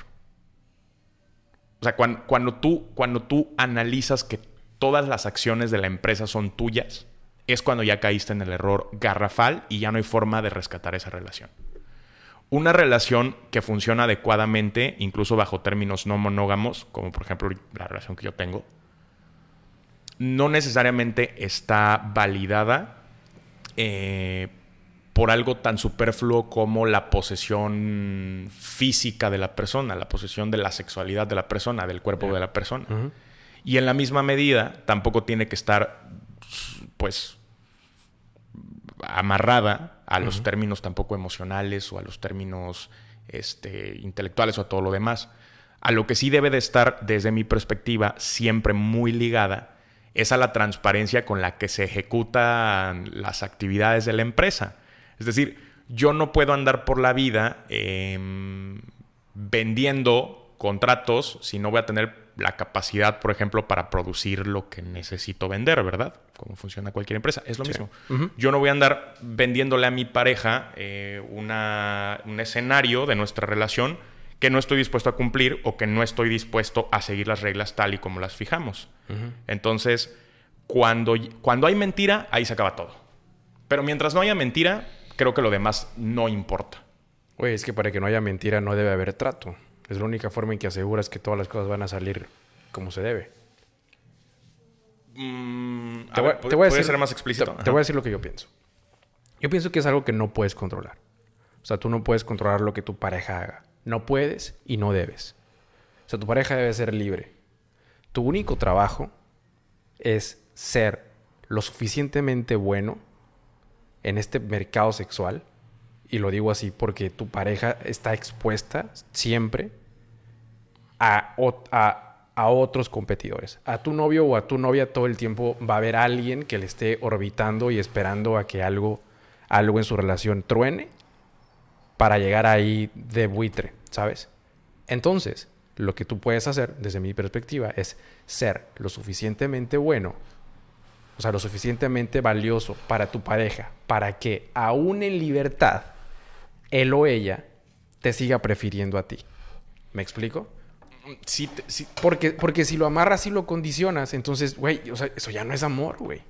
O sea, cuan- cuando, tú, cuando tú analizas que todas las acciones de la empresa son tuyas, es cuando ya caíste en el error garrafal y ya no hay forma de rescatar esa relación. Una relación que funciona adecuadamente, incluso bajo términos no monógamos, como por ejemplo la relación que yo tengo, no necesariamente está validada eh, por algo tan superfluo como la posesión física de la persona, la posesión de la sexualidad de la persona, del cuerpo de la persona. Y en la misma medida, tampoco tiene que estar, pues, amarrada a los términos tampoco emocionales o a los términos este, intelectuales o a todo lo demás. A lo que sí debe de estar, desde mi perspectiva, siempre muy ligada, es a la transparencia con la que se ejecutan las actividades de la empresa. Es decir, yo no puedo andar por la vida em, vendiendo contratos si no voy a tener la capacidad, por ejemplo, para producir lo que necesito vender, ¿verdad? Como funciona cualquier empresa. Es lo mismo. Yo no voy a andar vendiéndole a mi pareja eh, una- un escenario de nuestra relación que no estoy dispuesto a cumplir o que no estoy dispuesto a seguir las reglas tal y como las fijamos. Entonces, cuando, cuando hay mentira, ahí se acaba todo. Pero mientras no haya mentira, creo que lo demás no importa. Güey, es que para que no haya mentira no debe haber trato. Es la única forma en que aseguras que todas las cosas van a salir como se debe. Mm, a Te voy, ver, te voy a ¿puede decir, ser más explícito? Te, te voy a decir lo que yo pienso. Yo pienso que es algo que no puedes controlar. O sea, tú no puedes controlar lo que tu pareja haga. No puedes y no debes. O sea, tu pareja debe ser libre. Tu único trabajo es ser lo suficientemente bueno en este mercado sexual. Y lo digo así porque tu pareja está expuesta siempre a, a- a otros competidores. A tu novio o a tu novia todo el tiempo va a haber alguien que le esté orbitando y esperando a que algo, algo en su relación truene para llegar ahí de buitre, ¿sabes? Entonces, lo que tú puedes hacer, desde mi perspectiva, es ser lo suficientemente bueno, o sea, lo suficientemente valioso para tu pareja, para que aún en libertad, él o ella te siga prefiriendo a ti. ¿Me explico? Sí, sí. Porque, porque si lo amarras y lo condicionas, entonces, güey, o sea, eso ya no es amor, güey.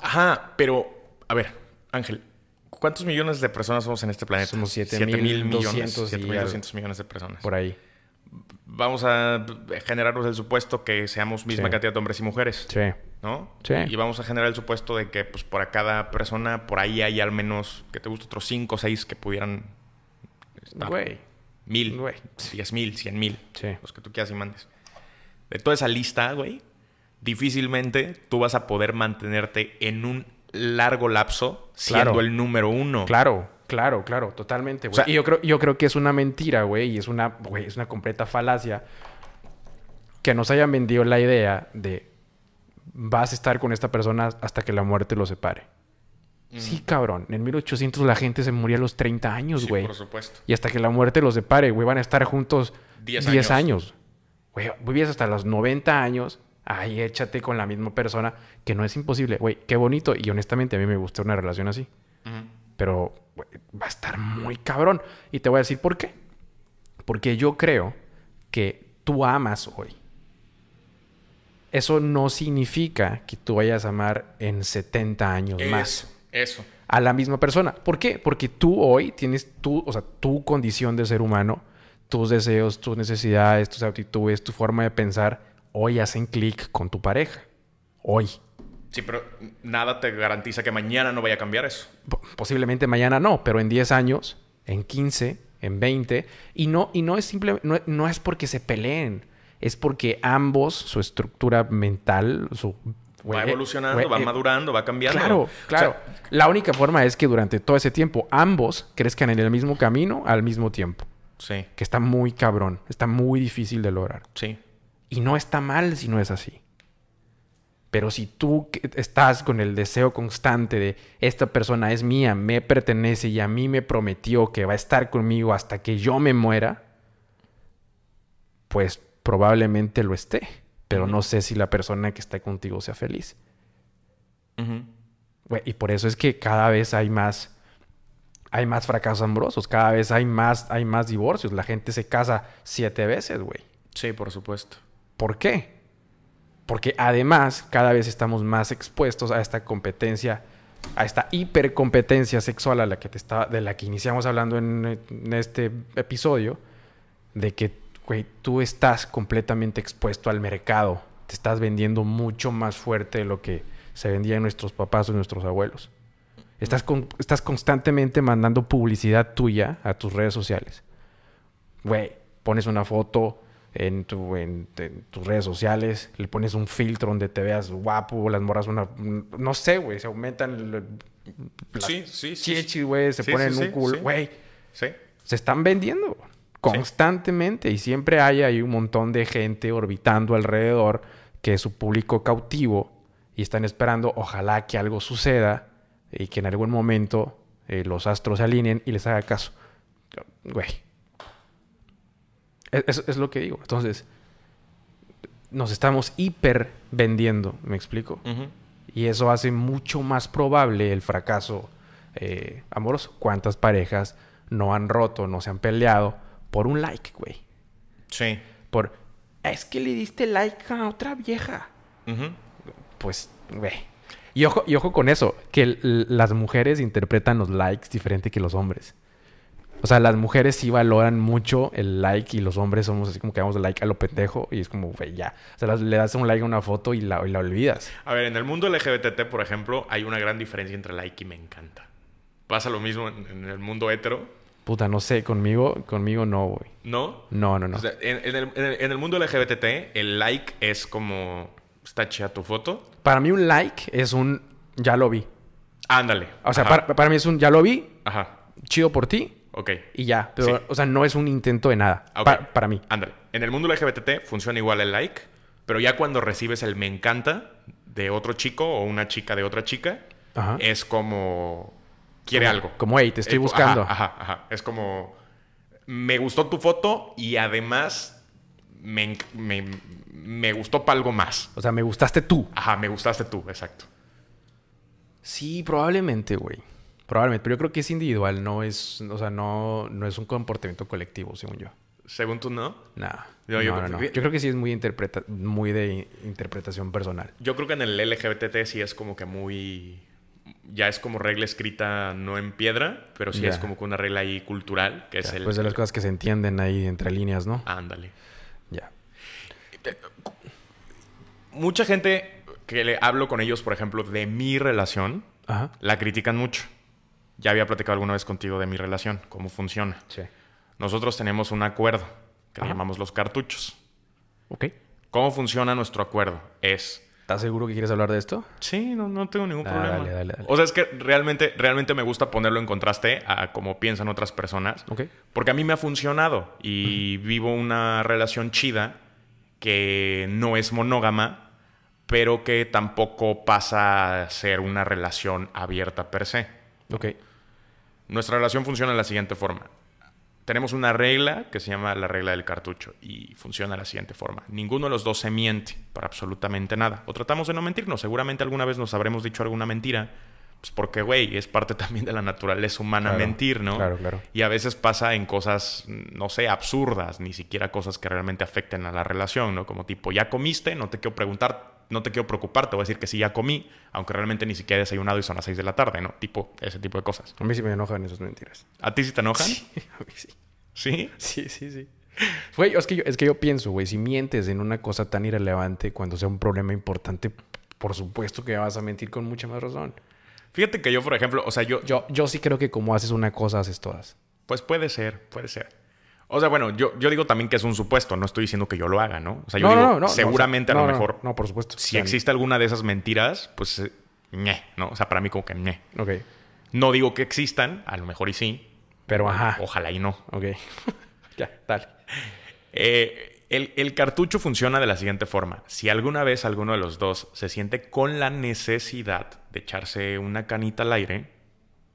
Ajá, pero, a ver, Ángel, ¿cuántos millones de personas somos en este planeta? Somos siete Siete mil millones. doscientos y 7.200 millones de personas. Por ahí. Vamos a generarnos el supuesto que seamos misma Sí. cantidad de hombres y mujeres. Sí. ¿No? Sí. Y vamos a generar el supuesto de que, pues, por a cada persona, por ahí hay al menos, que te gusta, otros 5 o 6 que pudieran. estar. Güey. Mil, Güey. diez mil, cien mil. Sí. Los que tú quieras y mandes. De toda esa lista, güey, difícilmente tú vas a poder mantenerte en un largo lapso siendo Claro. el número uno. Claro, claro, claro, totalmente, güey. O sea- y yo creo, yo creo que es una mentira, güey, y es una, güey, es una completa falacia que nos hayan vendido la idea de vas a estar con esta persona hasta que la muerte lo separe. Sí, cabrón. En 1800 la gente se moría a los 30 años, Sí, güey. por supuesto. y hasta que la muerte los separe, güey, van a estar juntos 10 10 años. años. Güey, vivías hasta los 90 años. Ay, échate con la misma persona, que no es imposible. Güey, qué bonito. Y honestamente a mí me gusta una relación así. Pero va a estar muy cabrón. Y te voy a decir por qué. Porque yo creo que tú amas hoy. Eso no significa que tú vayas a amar en 70 años más Eso, eso. a la misma persona. ¿Por qué? Porque tú hoy tienes tu, o sea, tu condición de ser humano, tus deseos, tus necesidades, tus actitudes, tu forma de pensar, hoy hacen clic con tu pareja. Hoy. Sí, pero nada te garantiza que mañana no vaya a cambiar eso. Po- Posiblemente mañana no, pero en 10 años, en 15, en 20, y no, y no es simple, no, no es porque se peleen, es porque ambos, su estructura mental, su Va evolucionando, va eh, madurando, va cambiando. Claro, O claro. sea, la única forma es que durante todo ese tiempo ambos crezcan en el mismo camino al mismo tiempo. sí, Que está muy cabrón, está muy difícil de lograr. sí. Y no está mal si no es así. Pero si tú estás con el deseo constante de esta persona es mía, me pertenece y a mí me prometió que va a estar conmigo hasta que yo me muera, pues probablemente lo esté. Pero no sé si la persona que está contigo sea feliz. Y por eso es que cada vez hay más hay más fracasos amorosos, cada vez hay más hay más divorcios, la gente se casa siete veces, güey. Sí, por supuesto. ¿Por qué? Porque además cada vez estamos más expuestos a esta competencia, a esta hipercompetencia sexual a la que de la que iniciamos hablando en, este episodio, de que, güey, tú estás completamente expuesto al mercado, te estás vendiendo mucho más fuerte de lo que se vendía en nuestros papás o nuestros abuelos. Estás, estás constantemente mandando publicidad tuya a tus redes sociales. Güey, pones una foto en, tu, en, en tus redes sociales, le pones un filtro donde te veas guapo, las morras una... No sé, güey, se aumentan las Sí, sí, sí. chichis, güey, se Sí, ponen sí, un culo. Güey, Sí. se están vendiendo constantemente y siempre hay ahí un montón de gente orbitando alrededor que es su público cautivo y están esperando, ojalá que algo suceda y que en algún momento eh, los astros se alineen y les haga caso. Güey. Es, es- lo que digo. Entonces, nos estamos hiper vendiendo, ¿me explico? Y eso hace mucho más probable el fracaso eh, amoroso. ¿Cuántas parejas no han roto, no se han peleado por un like, güey? Sí. Por, es que le diste like a otra vieja. Pues, güey. Y ojo, y ojo con eso, que las mujeres interpretan los likes diferente que los hombres. O sea, las mujeres sí valoran mucho el like y los hombres somos así como que damos like a lo pendejo y es como, güey, ya. O sea, le das un like a una foto y la, y la olvidas. A ver, en el mundo LGBT, por ejemplo, hay una gran diferencia entre like y me encanta. Pasa lo mismo en, en el mundo hetero, Puta, no sé, conmigo, conmigo no, güey. ¿no? No, no, no. O sea, en, en el, en el- en el mundo LGBT, el like es como... Está chida tu foto. Para mí un like es un ya lo vi. Ándale. O sea, para, para mí es un ya lo vi, Ajá. chido por ti Ok. y ya. Pero, Sí. o sea, no es un intento de nada. Ok. Pa- para mí. Ándale. En el mundo LGBT funciona igual el like, pero ya cuando recibes el me encanta de otro chico o una chica de otra chica, Ajá. es como... Quiere algo. Como, hey, te estoy Eh, buscando. Ajá, ajá, ajá. Es como... Me gustó tu foto y además me, me, me gustó para algo más. O sea, me gustaste tú. Ajá, me gustaste tú, exacto. Sí, probablemente, güey. Probablemente. Pero yo creo que es individual, no es, o sea, no, no es un comportamiento colectivo, según yo. Según tú, ¿no? Yo- No, yo no, creo no. que- Yo creo que sí es muy interpreta muy de interpretación personal. Yo creo que en el LGBT sí es como que muy... Ya es como regla escrita no en piedra, pero sí Ya. es como que una regla ahí cultural, que es el... Pues de las cosas que se entienden ahí entre líneas, ¿no? Ándale. Ya. Mucha gente que le hablo con ellos, por ejemplo, de mi relación, Ajá. la critican mucho. Ya había platicado alguna vez contigo de mi relación, cómo funciona. Sí. Nosotros tenemos un acuerdo que le Ajá. llamamos los cartuchos. Ok. ¿Cómo funciona nuestro acuerdo? Es ¿Estás seguro que quieres hablar de esto? Sí, no, no tengo ningún Dale, problema. dale, dale. O sea, es que realmente, realmente me gusta ponerlo en contraste a cómo piensan otras personas. Ok. Porque a mí me ha funcionado y vivo una relación chida que no es monógama, pero que tampoco pasa a ser una relación abierta per se. Ok. Nuestra relación funciona de la siguiente forma. Tenemos una regla que se llama la regla del cartucho y funciona de la siguiente forma. Ninguno de los dos se miente para absolutamente nada. O tratamos de no mentirnos. Seguramente alguna vez nos habremos dicho alguna mentira. Pues porque, güey, es parte también de la naturaleza humana Claro, mentir, ¿no? claro, claro. Y a veces pasa en cosas, no sé, absurdas, ni siquiera cosas que realmente afecten a la relación, ¿no? Como tipo, ya comiste, no te quiero preguntar, no te quiero preocupar, te voy a decir que sí, ya comí, aunque realmente ni siquiera he desayunado y son las 6 de la tarde, ¿no? Tipo, ese tipo de cosas. A mí sí me enojan esas mentiras. ¿A ti sí te enojan? A mí sí. ¿Sí? Sí, sí, sí. Güey, es que yo, es que yo pienso, güey, si mientes en una cosa tan irrelevante cuando sea un problema importante, por supuesto que vas a mentir con mucha más razón. Fíjate que yo, por ejemplo, o sea, yo, Yo, yo sí creo que como haces una cosa, haces todas. Pues puede ser, puede ser. O sea, bueno, yo, yo digo también que es un supuesto, no estoy diciendo que yo lo haga, ¿no? O sea, yo digo, seguramente a lo mejor, No, por supuesto. si O sea, existe alguna de esas mentiras, pues, eh, ñe, ¿no? O sea, para mí como que ñe. Ok. No digo que existan, a lo mejor y sí, Pero ajá. ojalá y no. Ok. ya, dale. Eh, el, el cartucho funciona de la siguiente forma. Si alguna vez alguno de los dos se siente con la necesidad de echarse una canita al aire,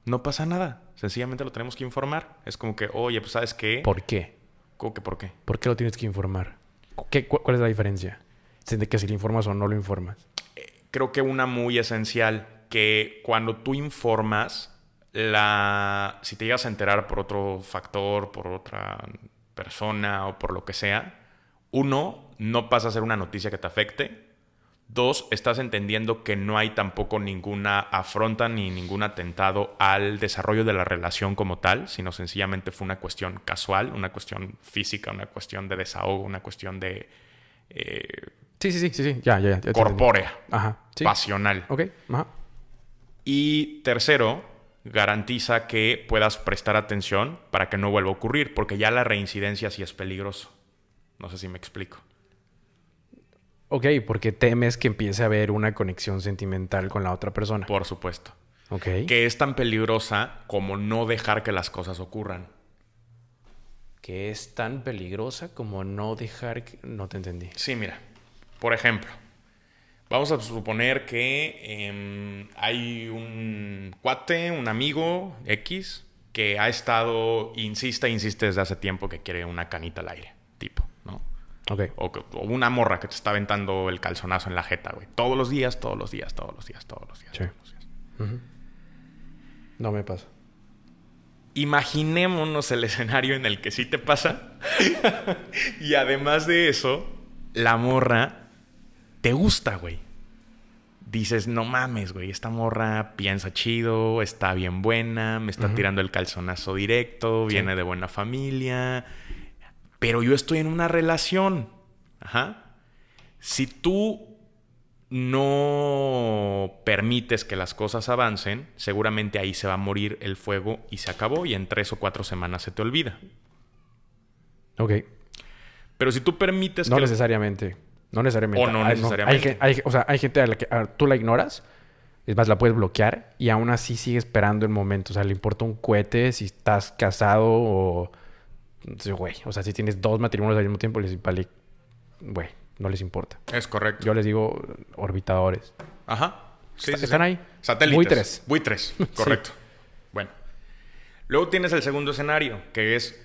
no pasa nada. Sencillamente lo tenemos que informar. Es como que, oye, pues ¿sabes qué? ¿Por qué? ¿Cómo que por qué? ¿Por qué lo tienes que informar? ¿Qué, cu- ¿Cuál es la diferencia? De que si lo informas o no lo informas. creo que una muy esencial, que cuando tú informas, la, si te llegas a enterar por otro factor, por otra persona o por lo que sea, uno, no pasa a ser una noticia que te afecte. Dos, estás entendiendo que no hay tampoco ninguna afronta ni ningún atentado al desarrollo de la relación como tal, sino sencillamente fue una cuestión casual, una cuestión física, una cuestión de desahogo, una cuestión de eh, Sí, sí, sí, sí, sí. Ya, ya, corpórea, Ajá. Sí. pasional. Ok. Ajá. Y tercero, garantiza que puedas prestar atención para que no vuelva a ocurrir, porque ya la reincidencia sí es peligroso. No sé si me explico. Ok, porque temes que empiece a haber una conexión sentimental con la otra persona. Por supuesto. Ok. Que es tan peligrosa como no dejar que las cosas ocurran. Que es tan peligrosa como no dejar que... No te entendí. Sí, mira. Por ejemplo, vamos a suponer que em, hay un cuate, un amigo X, que ha estado, insiste, insiste desde hace tiempo que quiere una canita al aire, tipo, ¿no? Ok. O, una morra que te está aventando el calzonazo en la jeta, güey. Todos los días, todos los días, todos los días, todos los días. Sí. todos los días. No me pasa. Imaginémonos el escenario en el que sí te pasa. y además de eso, la morra te gusta, güey. Dices, no mames, güey, esta morra piensa chido, está bien buena, me está tirando el calzonazo directo, Sí. viene de buena familia. Pero yo estoy en una relación. Ajá. Si tú no permites que las cosas avancen, seguramente ahí se va a morir el fuego y se acabó y en tres o cuatro semanas se te olvida. Ok. Pero si tú permites No que... necesariamente. No necesariamente. O no Hay- necesariamente. Hay, o sea, hay gente a la que a- tú la ignoras. Es más, la puedes bloquear y aún así sigue esperando el momento. O sea, le importa un cohete si estás casado o... sí, Güey, o sea, si tienes dos matrimonios al mismo tiempo, les vale... Güey, no les importa. Es correcto. Yo les digo orbitadores. Ajá. Sí, Está- sí, están sí. ahí. Satélites. Buitres. Buitres, correcto. Bueno. Luego tienes el segundo escenario, que es,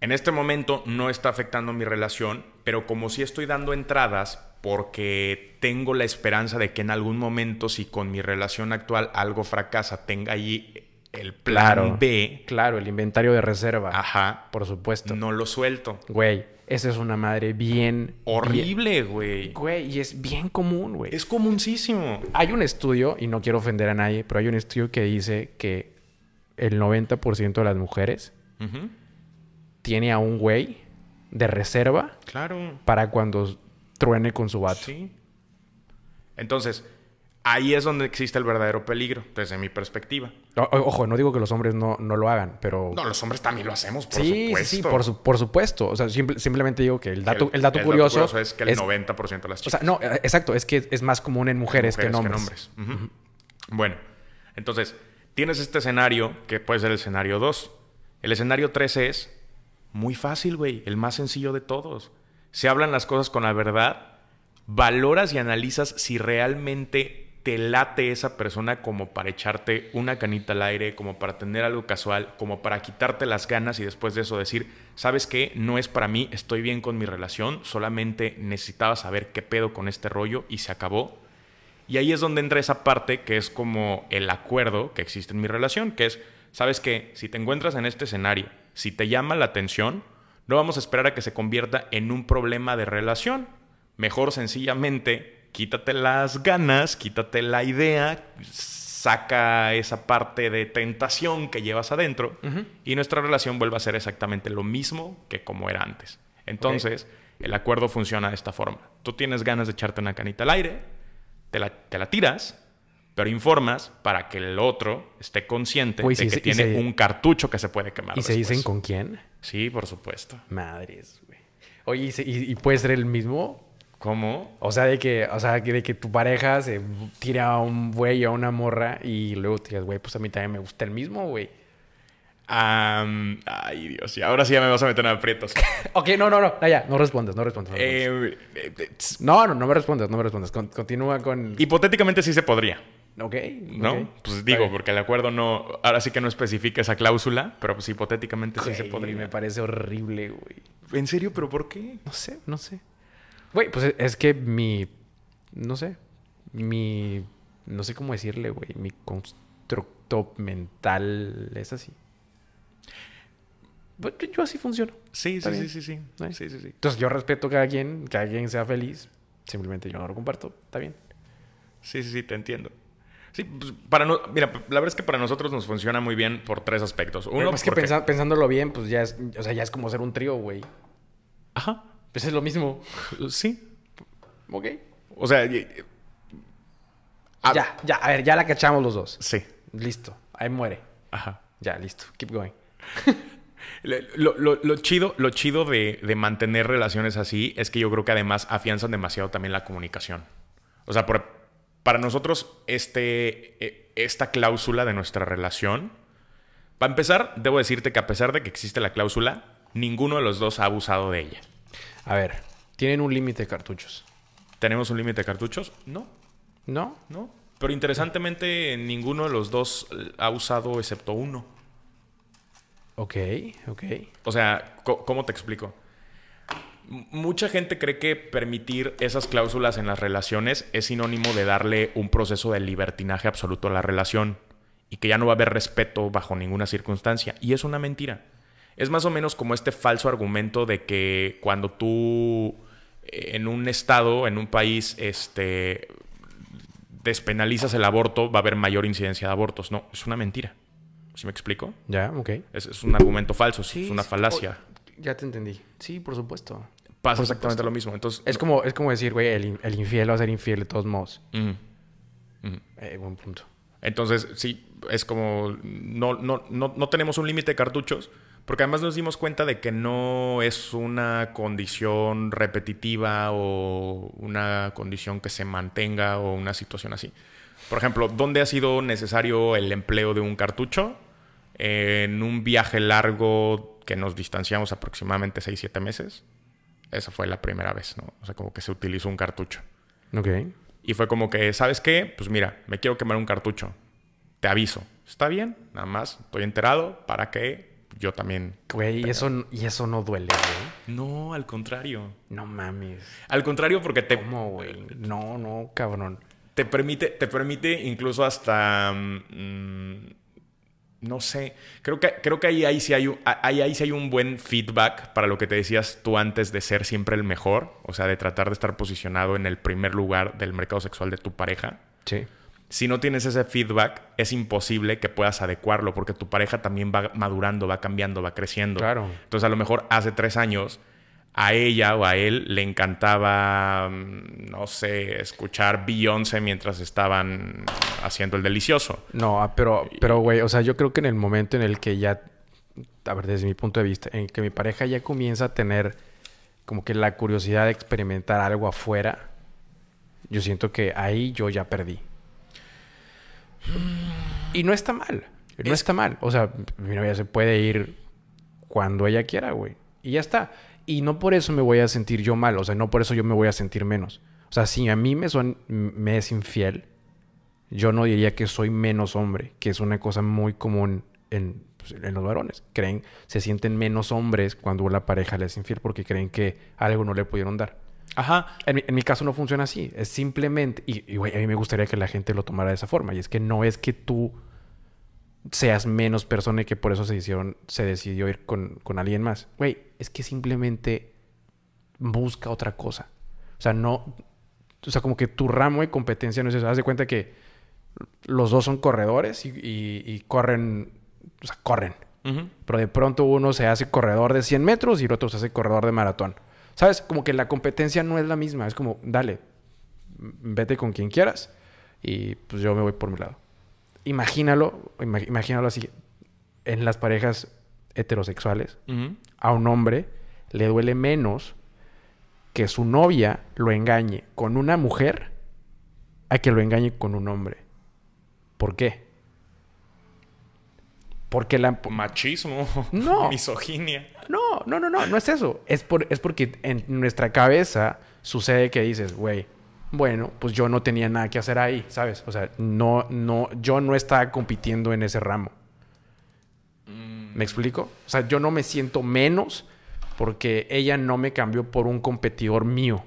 en este momento no está afectando mi relación, pero como si estoy dando entradas porque tengo la esperanza de que en algún momento, si con mi relación actual algo fracasa, tenga ahí el plan Claro. B, Claro, el inventario de reserva. ajá, Por supuesto. no lo suelto. Güey, esa es una madre bien... Horrible, güey. bien- güey, y es bien común, güey. Es comuncísimo. Hay un estudio, y no quiero ofender a nadie, pero hay un estudio que dice que el 90% de las mujeres tiene a un güey de reserva Claro. para cuando truene con su vato. Sí. Entonces, ahí es donde existe el verdadero peligro, desde mi perspectiva. O- o- ojo, no digo que los hombres no, no lo hagan, pero... No, los hombres también lo hacemos, por sí, supuesto. sí, sí, por, su- por supuesto. O sea, simple- simplemente digo que el dato, El- el, dato curioso... es que el 90% de las O chicas. sea, no, exacto, es que es más común en mujeres, que en hombres. Bueno, entonces, tienes este escenario que puede ser el escenario 2. El escenario 3 es muy fácil, güey, el más sencillo de todos. Se hablan las cosas con la verdad valoras y analizas si realmente te late esa persona como para echarte una canita al aire, como para tener algo casual, como para quitarte las ganas y después de eso decir, sabes qué, no es para mí, estoy bien con mi relación, solamente necesitaba saber qué pedo con este rollo y se acabó. Y ahí es donde entra esa parte que es como el acuerdo que existe en mi relación, que es, sabes qué, si te encuentras en este escenario, si te llama la atención, no vamos a esperar a que se convierta en un problema de relación. Mejor sencillamente quítate las ganas, quítate la idea, saca esa parte de tentación que llevas adentro y nuestra relación vuelve a ser exactamente lo mismo que como era antes. Entonces, el acuerdo funciona de esta forma. Tú tienes ganas de echarte una canita al aire, te la, te la tiras, pero informas para que el otro esté consciente de que tiene un cartucho que se puede quemar. ¿Y se dicen con quién? Sí, por supuesto. Madres, güey. Oye, y puede ser el mismo? ¿Cómo? O sea, de que, o sea, de que tu pareja se tira a un güey o a una morra y luego te digas, güey, pues a mí también me gusta el mismo, güey. ay, Dios, y ahora sí ya me vas a meter en aprietos. ok, no, no, no, ya, no respondes, no respondes. Eh, eh, no, no, no, me respondes, no me respondes. continúa con. Hipotéticamente sí se podría. Ok. ¿No? Pues digo, porque el acuerdo no. Ahora sí que no especifica esa cláusula, pero pues hipotéticamente sí se podría. Me parece horrible, güey. ¿En serio? ¿Pero por qué? No sé, no sé. Güey, pues es que mi. No sé. Mi. No sé cómo decirle, güey. Mi constructo mental es así. Pues, yo así funciono. Sí, sí, sí, sí, sí, sí, sí, Entonces yo respeto a cada quien, que cada quien sea feliz. Simplemente yo no lo comparto. Está bien. Sí, sí, sí, te entiendo. Sí, pues para no, mira, la verdad es que para nosotros nos funciona muy bien por tres aspectos. Uno, es que pensándolo bien, pues ya es, o sea, ya es como ser un trío, güey. Ajá. Pues es lo mismo. Sí. Ok. O sea... ya, ya, a ver, ya la cachamos los dos. Sí. Listo. Ahí muere. Ajá. Ya, listo. Keep going. lo, chido, lo chido de, mantener relaciones así es que yo creo que además afianzan demasiado también la comunicación. O sea, para nosotros, este, e, esta cláusula de nuestra relación, para empezar, debo decirte que a pesar de que existe la cláusula, ninguno de los dos ha abusado de ella. A ver, ¿tienen un límite de cartuchos? ¿Tenemos un límite de cartuchos? No. ¿No? No. Pero interesantemente, ninguno de los dos ha usado excepto uno. Ok, ok. O sea, ¿cómo te explico? Mucha gente cree que permitir esas cláusulas en las relaciones es sinónimo de darle un proceso de libertinaje absoluto a la relación y que ya no va a haber respeto bajo ninguna circunstancia. Y es una mentira. Es más o menos como este falso argumento de que cuando tú eh, en un estado, en un país, este, despenalizas el aborto, va a haber mayor incidencia de abortos. No, es una mentira. ¿Sí me explico? Ya, ok. Es, un argumento falso, es una falacia. ya te entendí. Sí, por supuesto. Pasa exactamente lo mismo. Entonces, es, como, es como decir, güey, el, infiel va a ser infiel de todos modos. Eh, buen punto. Entonces, sí, es como no, no, no, no tenemos un límite de cartuchos, porque además nos dimos cuenta de que no es una condición repetitiva o una condición que se mantenga o una situación así. Por ejemplo, ¿dónde ha sido necesario el empleo de un cartucho? En un viaje largo que nos distanciamos aproximadamente 6-7 meses. Esa fue la primera vez, ¿no? O sea, como que se utilizó un cartucho. Ok. Y fue como que, ¿sabes qué? Pues mira, me quiero quemar un cartucho. Te aviso. Está bien, nada más. Estoy enterado para que yo también. Güey, y eso, y eso no duele, güey. No, al contrario. No mames. Al contrario, porque te. ¿Cómo, güey? No, no, cabrón. Te permite, te permite incluso hasta. Mm, no sé. Creo que, creo que ahí, ahí, sí hay un, ahí, ahí sí hay un buen feedback para lo que te decías tú antes de ser siempre el mejor. O sea, de tratar de estar posicionado en el primer lugar del mercado sexual de tu pareja. Sí si no tienes ese feedback, es imposible que puedas adecuarlo porque tu pareja también va madurando, va cambiando, va creciendo. Claro. Entonces, a lo mejor hace tres años a ella o a él le encantaba, mm, no sé, escuchar Beyoncé mientras estaban haciendo el delicioso. No, ah, pero, pero, güey, o sea, yo creo que en el momento en el que ya, a ver, desde mi punto de vista, en que mi pareja ya comienza a tener como que la curiosidad de experimentar algo afuera, yo siento que ahí yo ya perdí. Y no está mal. No está mal. O sea, mi novia se puede ir cuando ella quiera, güey. Y ya está. Y no por eso me voy a sentir yo mal. O sea, no por eso yo me voy a sentir menos. O sea, si a mí me, son, me es infiel, yo no diría que soy menos hombre, que es una cosa muy común en, pues, en los varones. Creen, se sienten menos hombres cuando la pareja les es infiel porque creen que algo no le pudieron dar. Ajá. En mi, en mi caso no funciona así. Es simplemente, y, y, a mí me gustaría que la gente lo tomara de esa forma. Y es que no es que tú seas menos persona y que por eso se, hicieron, se decidió ir con, con alguien más. Güey, es que simplemente busca otra cosa. O sea, no. O sea, como que tu ramo de competencia no es eso. Haz de cuenta que los dos son corredores y, y, y corren. O sea, corren. Pero de pronto uno se hace corredor de 100 metros y el otro se hace corredor de maratón. ¿Sabes? Como que la competencia no es la misma. Es como, dale, vete con quien quieras y pues yo me voy por mi lado. Imagínalo, ima- imagínalo así. En las parejas heterosexuales, a un hombre le duele menos que su novia lo engañe con una mujer a que lo engañe con un hombre. ¿Por qué? Porque la... Machismo. No. Misoginia. No, no, no, no, no es eso. Es, por, es porque en nuestra cabeza sucede que dices, güey, bueno, pues yo no tenía nada que hacer ahí, ¿sabes? O sea, no, no, yo no estaba compitiendo en ese ramo. ¿Me explico? O sea, yo no me siento menos porque ella no me cambió por un competidor mío.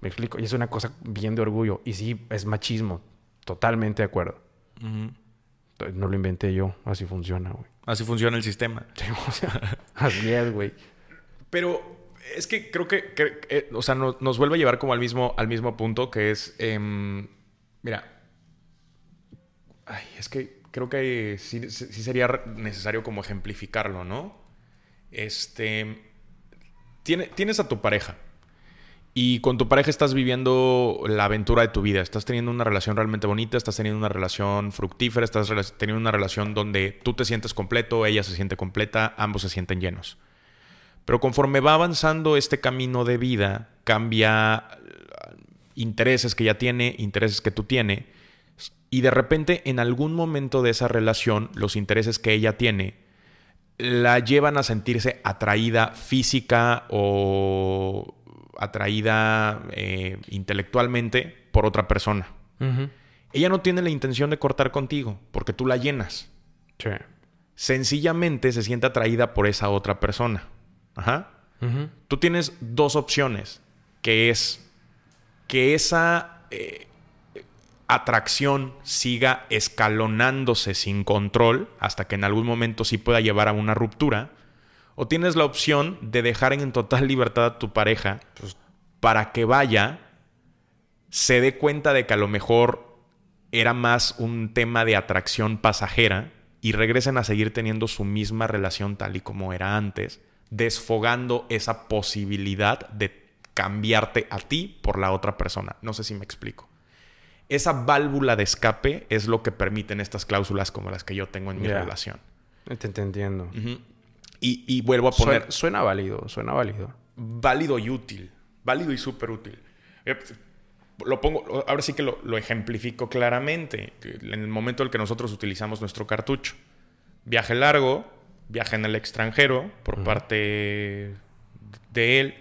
¿Me explico? Y es una cosa bien de orgullo. Y sí, es machismo. Totalmente de acuerdo. No lo inventé yo. Así funciona, güey. Así funciona el sistema. Así es, güey. Pero es que creo que, que- eh, o sea, no- nos vuelve a llevar como al mismo, al mismo punto que es, em, mira, ay, es que creo que sí, sí sí sería necesario como ejemplificarlo, ¿no? Este, tiene- tienes a tu pareja y con tu pareja estás viviendo la aventura de tu vida, estás teniendo una relación realmente bonita, estás teniendo una relación fructífera, estás teniendo una relación donde tú te sientes completo, ella se siente completa, ambos se sienten llenos. Pero conforme va avanzando este camino de vida, cambia eh, intereses que ya tiene, intereses que tú tienes, y de repente en algún momento de esa relación, los intereses que ella tiene la llevan a sentirse atraída física o atraída eh, intelectualmente por otra persona. Ella no tiene la intención de cortar contigo porque tú la llenas Sí. sencillamente se siente atraída por esa otra persona. Ajá. Tú tienes dos opciones, que es que esa eh, atracción siga escalonándose sin control hasta que en algún momento sí pueda llevar a una ruptura, o tienes la opción de dejar en total libertad a tu pareja pues, para que vaya, se dé cuenta de que a lo mejor era más un tema de atracción pasajera y regresen a seguir teniendo su misma relación tal y como era antes, desfogando esa posibilidad de cambiarte a ti por la otra persona. No sé si me explico. Esa válvula de escape es lo que permiten estas cláusulas como las que yo tengo en mi relación. Te, te entiendo. Y, y vuelvo a poner Suena, suena válido, suena válido. válido y útil. Válido y súper útil. Eh, Lo pongo, ahora sí que lo, lo ejemplifico claramente. En el momento en el que nosotros utilizamos nuestro cartucho. Viaje largo, viaje en el extranjero por parte de él.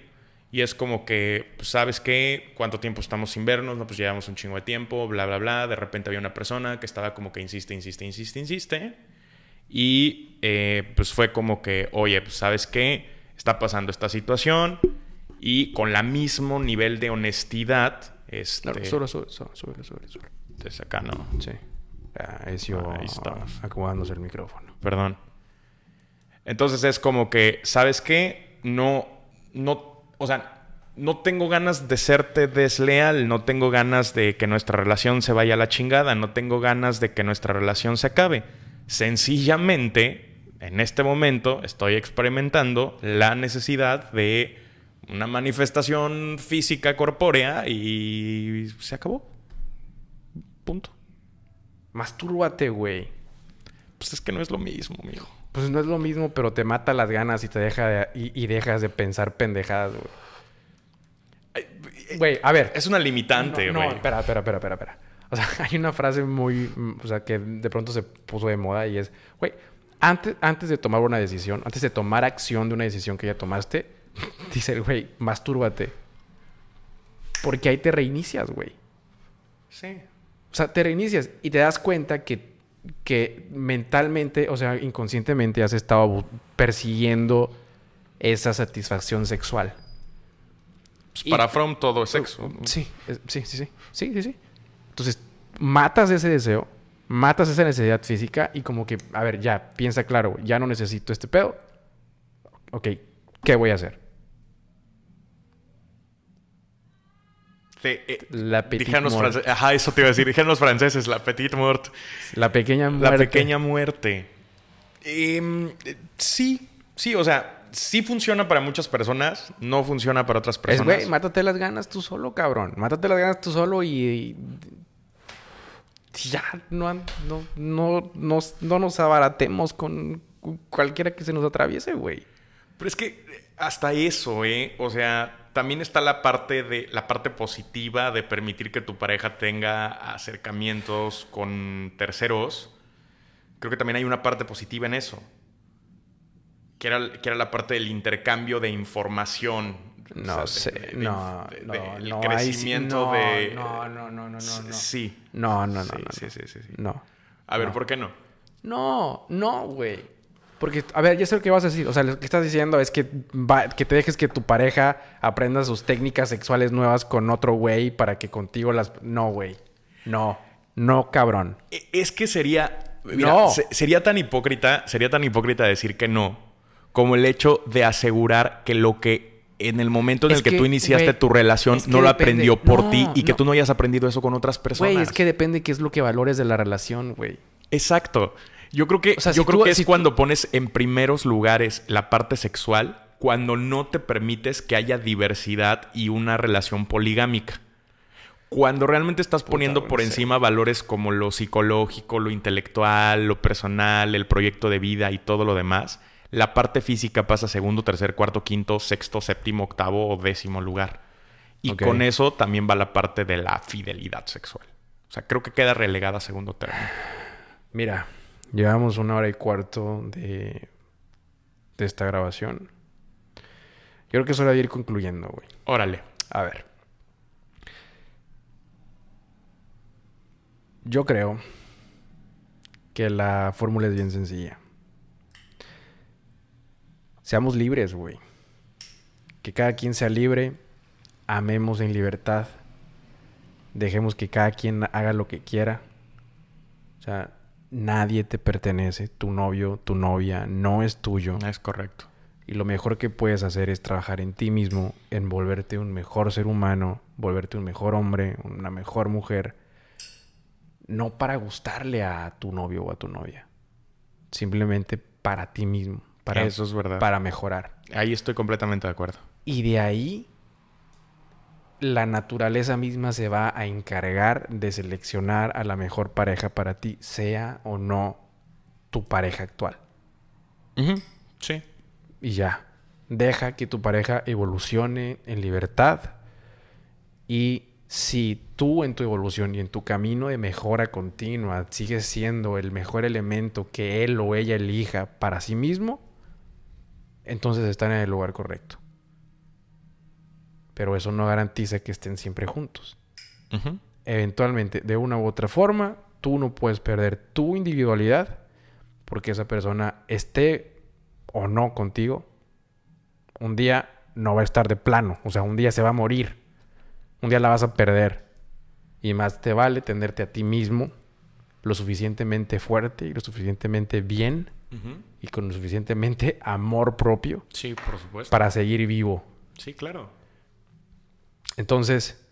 Y es como que, pues, ¿sabes qué? ¿Cuánto tiempo estamos sin vernos? No, pues llevamos un chingo de tiempo, bla, bla, bla. De repente había una persona que estaba como que insiste, insiste, insiste, insiste. Y eh, pues fue como que, oye, pues sabes qué, está pasando esta situación y con la mismo nivel de honestidad, este, sube, sube, sube, sube, sube. desde acá no, Sí. Ah, es yo Ahí estamos. acomodándose el micrófono. perdón. Entonces es como que, ¿sabes qué? No, no, o sea, no tengo ganas de serte desleal, no tengo ganas de que nuestra relación se vaya a la chingada, no tengo ganas de que nuestra relación se acabe. Sencillamente, en este momento estoy experimentando la necesidad de una manifestación física corpórea y se acabó. Punto. Mastúrbate, güey. Pues es que no es lo mismo, mijo. Pues no es lo mismo, pero te mata las ganas y te deja de- y, y dejas de pensar pendejadas, güey. Güey, a ver. Es una limitante, no, güey. no, espera, espera, espera, espera, espera. O sea, hay una frase muy, mm, o sea, que de pronto se puso de moda y es, güey, antes, antes de tomar una decisión, antes de tomar acción de una decisión que ya tomaste, dice el güey, mastúrbate. Porque ahí te reinicias, güey. Sí. O sea, te reinicias y te das cuenta que, que mentalmente, o sea, inconscientemente has estado persiguiendo esa satisfacción sexual. Pues para From todo es sexo. Sí, sí, sí, sí. Sí, sí, sí. Entonces, matas ese deseo, matas esa necesidad física y como que, a ver, ya, piensa claro, ya no necesito este pedo. Ok, ¿qué voy a hacer? Eh, la petite mort. Ajá, eso te iba a decir. Dijeron los franceses, la petite mort. La pequeña muerte. La pequeña muerte. Em, sí, sí, o sea, sí funciona para muchas personas, no funciona para otras personas. Es, güey, mátate las ganas tú solo, cabrón. Mátate las ganas tú solo y... ya, no, no, no, no nos abaratemos con cualquiera que se nos atraviese, güey. Pero es que hasta eso, ¿eh? O sea, también está la parte de la parte positiva de permitir que tu pareja tenga acercamientos con terceros. Creo que también hay una parte positiva en eso. Que era, que era la parte del intercambio de información. No sé, no, no, el crecimiento de... No, no, no, no, no, Sí. No, no, no, sí, sí, sí, sí, No. A ver, ¿por qué no? No, no, güey. Porque, a ver, ya sé lo que vas a decir. O sea, lo que estás diciendo es que, que te dejes que tu pareja aprenda sus técnicas sexuales nuevas con otro güey para que contigo las... No, güey. No. No, cabrón. E, es que sería... no. sería tan hipócrita, sería tan hipócrita decir que no, como el hecho de asegurar que lo que en el momento en el que, tú iniciaste tu relación no lo aprendió por ti y que tú no hayas aprendido eso con otras personas. Güey, es que depende qué es lo que valores de la relación, güey. Exacto. Yo creo que, yo creo que es cuando pones en primeros lugares la parte sexual, cuando no te permites que haya diversidad y una relación poligámica. Cuando realmente estás poniendo por encima valores como lo psicológico, lo intelectual, lo personal, el proyecto de vida y todo lo demás, la parte física pasa segundo, tercer, cuarto, quinto, sexto, séptimo, octavo o décimo lugar. Y con eso también va la parte de la fidelidad sexual. O sea, creo que queda relegada a segundo término. Mira, Llevamos una hora y cuarto de, de esta grabación. Yo creo que es hora de ir concluyendo, güey. Órale. A ver. Yo creo que la fórmula es bien sencilla. Seamos libres, güey. Que cada quien sea libre. Amemos en libertad. Dejemos que cada quien haga lo que quiera. O sea, nadie te pertenece, tu novio, tu novia no es tuyo. Es correcto. Y lo mejor que puedes hacer es trabajar en ti mismo, en volverte un mejor ser humano, volverte un mejor hombre, una mejor mujer. No para gustarle a tu novio o a tu novia. Simplemente para ti mismo. Para, Eso es verdad. Para mejorar. Ahí estoy completamente de acuerdo. Y de ahí la naturaleza misma se va a encargar de seleccionar a la mejor pareja para ti, sea o no tu pareja actual. Sí. Y ya. Deja que tu pareja evolucione en libertad. Y si tú en tu evolución y en tu camino de mejora continua sigues siendo el mejor elemento que él o ella elija para sí mismo, entonces están en el lugar correcto pero eso no garantiza que estén siempre juntos. Eventualmente, de una u otra forma, tú no puedes perder tu individualidad porque esa persona esté o no contigo. Un día no va a estar de plano, o sea, un día se va a morir. Un día la vas a perder. Y más te vale tenerte a ti mismo lo suficientemente fuerte y lo suficientemente bien y con suficientemente amor propio. Sí, por supuesto. Para seguir vivo. Sí, claro. Entonces,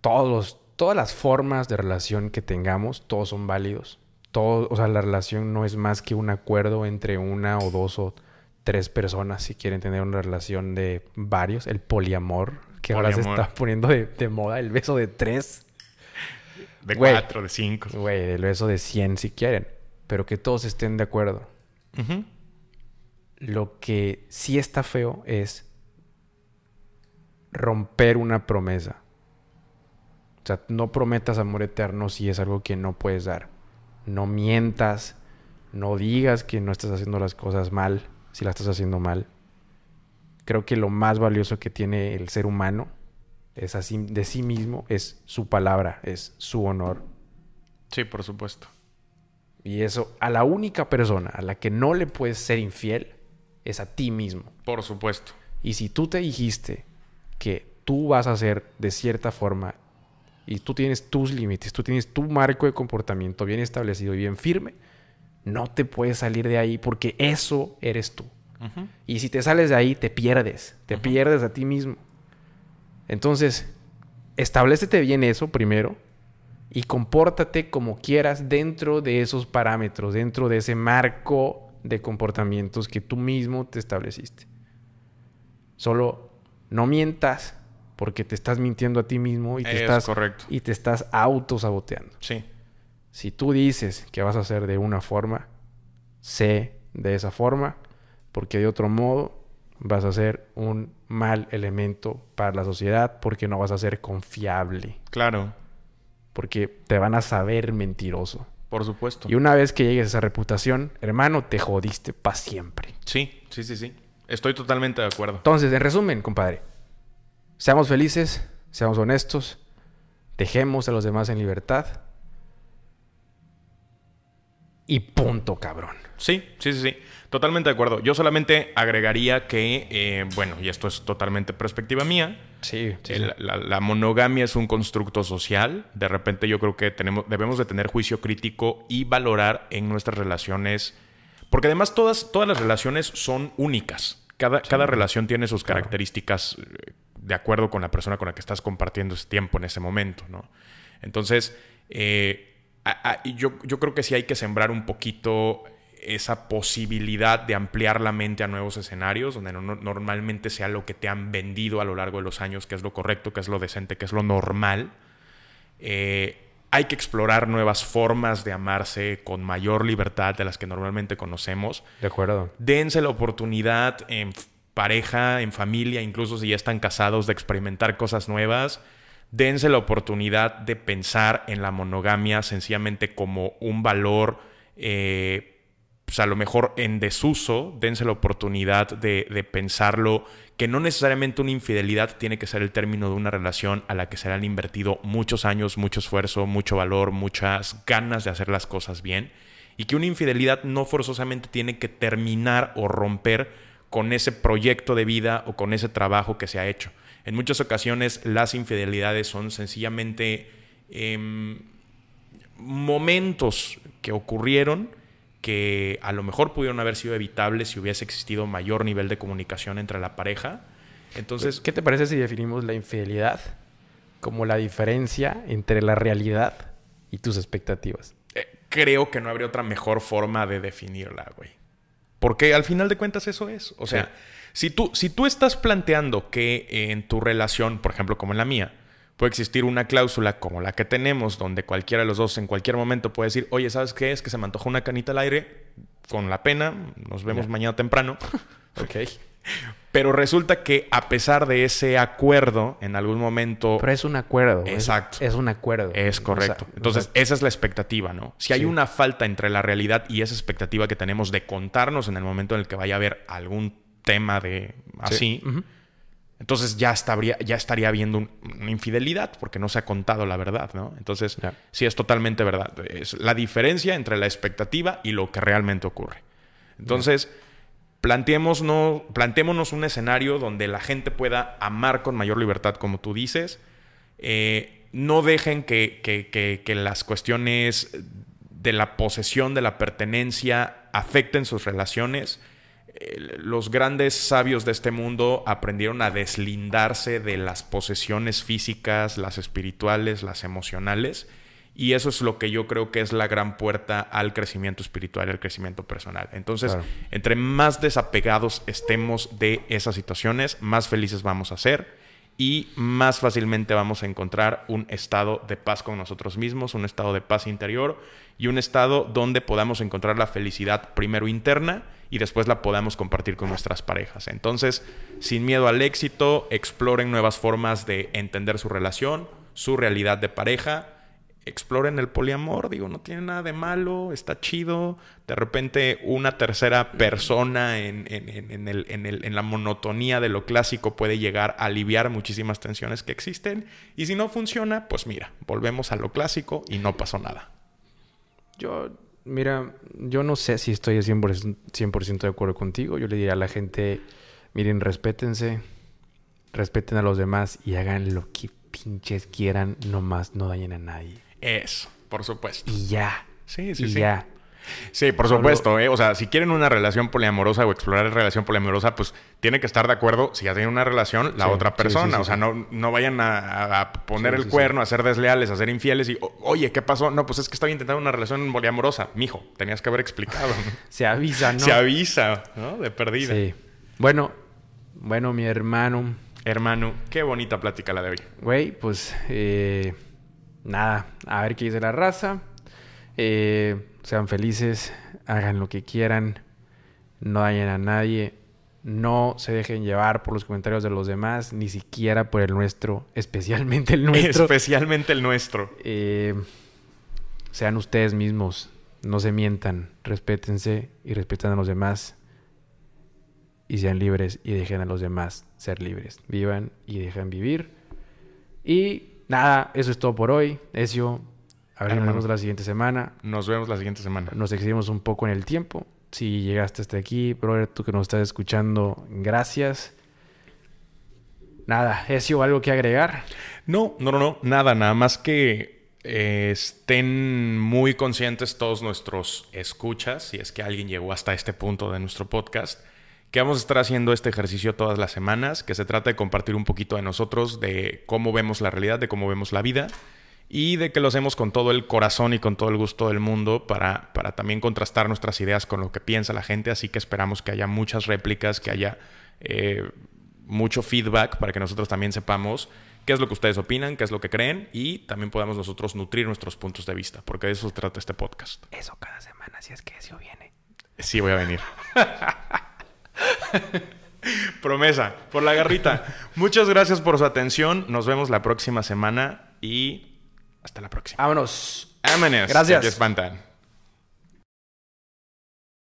todos todas las formas de relación que tengamos, todos son válidos. Todo, o sea, la relación no es más que un acuerdo entre una o dos o tres personas si quieren tener una relación de varios. El poliamor, que ahora se está poniendo de, moda, el beso de tres. De cuatro, de cinco. Güey, el beso de cien si quieren. Pero que todos estén de acuerdo. Lo que sí está feo es romper una promesa. O sea, no prometas amor eterno si es algo que no puedes dar. No mientas, no digas que no estás haciendo las cosas mal, si las estás haciendo mal. Creo que lo más valioso que tiene el ser humano es así de sí mismo, es su palabra, es su honor. Sí, por supuesto. Y eso, a la única persona a la que no le puedes ser infiel es a ti mismo. Por supuesto. Y si tú te dijiste que tú vas a hacer de cierta forma y tú tienes tus límites, tú tienes tu marco de comportamiento bien establecido y bien firme, no te puedes salir de ahí porque eso eres tú. Y si te sales de ahí, te pierdes, te pierdes a ti mismo. Entonces, establecete bien eso primero y compórtate como quieras dentro de esos parámetros, dentro de ese marco de comportamientos que tú mismo te estableciste. Solo no mientas porque te estás mintiendo a ti mismo y te Es estás correcto. y te estás autosaboteando. Sí. Si tú dices que vas a hacer de una forma, sé de esa forma, porque de otro modo vas a ser un mal elemento para la sociedad, porque no vas a ser confiable, Claro. Porque te van a saber mentiroso. Por supuesto. Y una vez que llegues a esa reputación, hermano, te jodiste para siempre. Sí, sí, sí, sí. Estoy totalmente de acuerdo. Entonces, en resumen, compadre, seamos felices, seamos honestos, dejemos a los demás en libertad. Y punto, cabrón. Sí, sí, sí, sí. Totalmente de acuerdo. Yo solamente agregaría que, eh, bueno, y esto es totalmente perspectiva mía, Sí, el- la, la monogamia es un constructo social. De repente yo creo que tenemos, debemos de tener juicio crítico y valorar en nuestras relaciones. Porque además todas, todas las relaciones son únicas. Cada, cada relación tiene sus características eh, de acuerdo con la persona con la que estás compartiendo ese tiempo en ese momento, ¿no? Entonces, eh, a- a- y yo, yo creo que sí hay que sembrar un poquito esa posibilidad de ampliar la mente a nuevos escenarios, donde no- no- normalmente sea lo que te han vendido a lo largo de los años, que es lo correcto, que es lo decente, que es lo normal. Eh, hay que explorar nuevas formas de amarse con mayor libertad de las que normalmente conocemos. De acuerdo. Dense la oportunidad en pareja, en familia, incluso si ya están casados, de experimentar cosas nuevas. Dense la oportunidad de pensar en la monogamia sencillamente como un valor, eh, pues a lo mejor en desuso. Dense la oportunidad de, de pensarlo que no necesariamente una infidelidad tiene que ser el término de una relación a la que se le han invertido muchos años, mucho esfuerzo, mucho valor, muchas ganas de hacer las cosas bien y que una infidelidad no forzosamente tiene que terminar o romper con ese proyecto de vida o con ese trabajo que se ha hecho. En muchas ocasiones las infidelidades son sencillamente em, momentos que ocurrieron que a lo mejor pudieron haber sido evitables si hubiese existido mayor nivel de comunicación entre la pareja. Entonces, ¿qué te parece si definimos la infidelidad como la diferencia entre la realidad y tus expectativas? eh, creo que no habría otra mejor forma de definirla, güey. Porque al final de cuentas eso es. O sea, si, tú, si tú estás planteando que en tu relación, por ejemplo, como en la mía, puede existir una cláusula como la que tenemos, donde cualquiera de los dos en cualquier momento puede decir, oye, ¿sabes qué? Es que se me antoja una canita al aire, con la pena, nos vemos mañana temprano. Ok. Pero resulta que a pesar de ese acuerdo, en algún momento... Pero es un acuerdo. Exacto. Es, un acuerdo. Es correcto. Entonces, esa es la expectativa, ¿no? Si hay Sí. una falta entre la realidad y esa expectativa que tenemos de contarnos en el momento en el que vaya a haber algún tema de así, sí. Entonces ya estaría, ya estaría habiendo un- una infidelidad porque no se ha contado la verdad, ¿no? Entonces, sí es totalmente verdad. Es la diferencia entre la expectativa y lo que realmente ocurre. Entonces, planteémonos, no, planteémonos un escenario donde la gente pueda amar con mayor libertad, como tú dices. Eh, no dejen que, que- que- que las cuestiones de la posesión, de la pertenencia, afecten sus relaciones. Los grandes sabios de este mundo aprendieron a deslindarse de las posesiones físicas, las espirituales, las emocionales. Y eso es lo que yo creo que es la gran puerta al crecimiento espiritual y al crecimiento personal. Entonces, Claro. entre más desapegados estemos de esas situaciones, más felices vamos a ser y más fácilmente vamos a encontrar un estado de paz con nosotros mismos, un estado de paz interior y un estado donde podamos encontrar la felicidad primero interna y después la podamos compartir con nuestras parejas. Entonces, sin miedo al éxito, exploren nuevas formas de entender su relación, su realidad de pareja. Exploren el poliamor, digo, no tiene nada de malo, está chido. De repente una tercera persona en, el, en, la monotonía de lo clásico puede llegar a aliviar muchísimas tensiones que existen. Y si no funciona, pues mira, volvemos a lo clásico y no pasó nada. Yo, mira, yo no sé si estoy 100%, 100 de acuerdo contigo. Yo le diría a la gente, miren, respétense, respeten a los demás y hagan lo que pinches quieran, nomás no dañen a nadie. Eso, por supuesto. Y ya. Sí, sí, y ya. Sí, por supuesto. ¿eh? O sea, si quieren una relación poliamorosa o explorar relación poliamorosa, pues tiene que estar de acuerdo, si ya tienen una relación, la otra persona. o sea, no, no vayan a, poner el cuerno, a ser desleales, a ser infieles y, oye, ¿qué pasó? No, pues es que estaba intentando una relación poliamorosa. Mijo, tenías que haber explicado. Se avisa, ¿no? Se avisa, ¿no? De perdida. Sí. Bueno, bueno, mi hermano. Hermano, qué bonita plática la de hoy. Güey, pues eh, nada, a ver qué dice la raza. Eh, sean felices, hagan lo que quieran, no dañen a nadie, no se dejen llevar por los comentarios de los demás, ni siquiera por el nuestro, especialmente el nuestro. Especialmente el nuestro. Eh, sean ustedes mismos, no se mientan, respétense y respeten a los demás y sean libres y dejen a los demás ser libres. Vivan y dejen vivir. Y nada, eso es todo por hoy. Ezio, vemos la siguiente semana. Nos vemos la siguiente semana. Nos excedimos un poco en el tiempo. Si llegaste hasta aquí, brother, tú que nos estás escuchando, gracias. Nada, Ezio, ¿algo que agregar? No, no, no, no, nada, nada más que eh, estén muy conscientes todos nuestros escuchas, si es que alguien llegó hasta este punto de nuestro podcast, que vamos a estar haciendo este ejercicio todas las semanas, que se trata de compartir un poquito de nosotros, de cómo vemos la realidad, de cómo vemos la vida y de que lo hacemos con todo el corazón y con todo el gusto del mundo para, para también contrastar nuestras ideas con lo que piensa la gente, así que esperamos que haya muchas réplicas, que haya eh, mucho feedback para que nosotros también sepamos qué es lo que ustedes opinan, qué es lo que creen y también podamos nosotros nutrir nuestros puntos de vista, porque de eso trata este podcast. Eso cada semana, si es que eso viene. Sí, voy a venir. Promesa, por la garrita. Muchas gracias por su atención. Nos vemos la próxima semana y hasta la próxima. Vámonos. Vámonos. Gracias. espantan.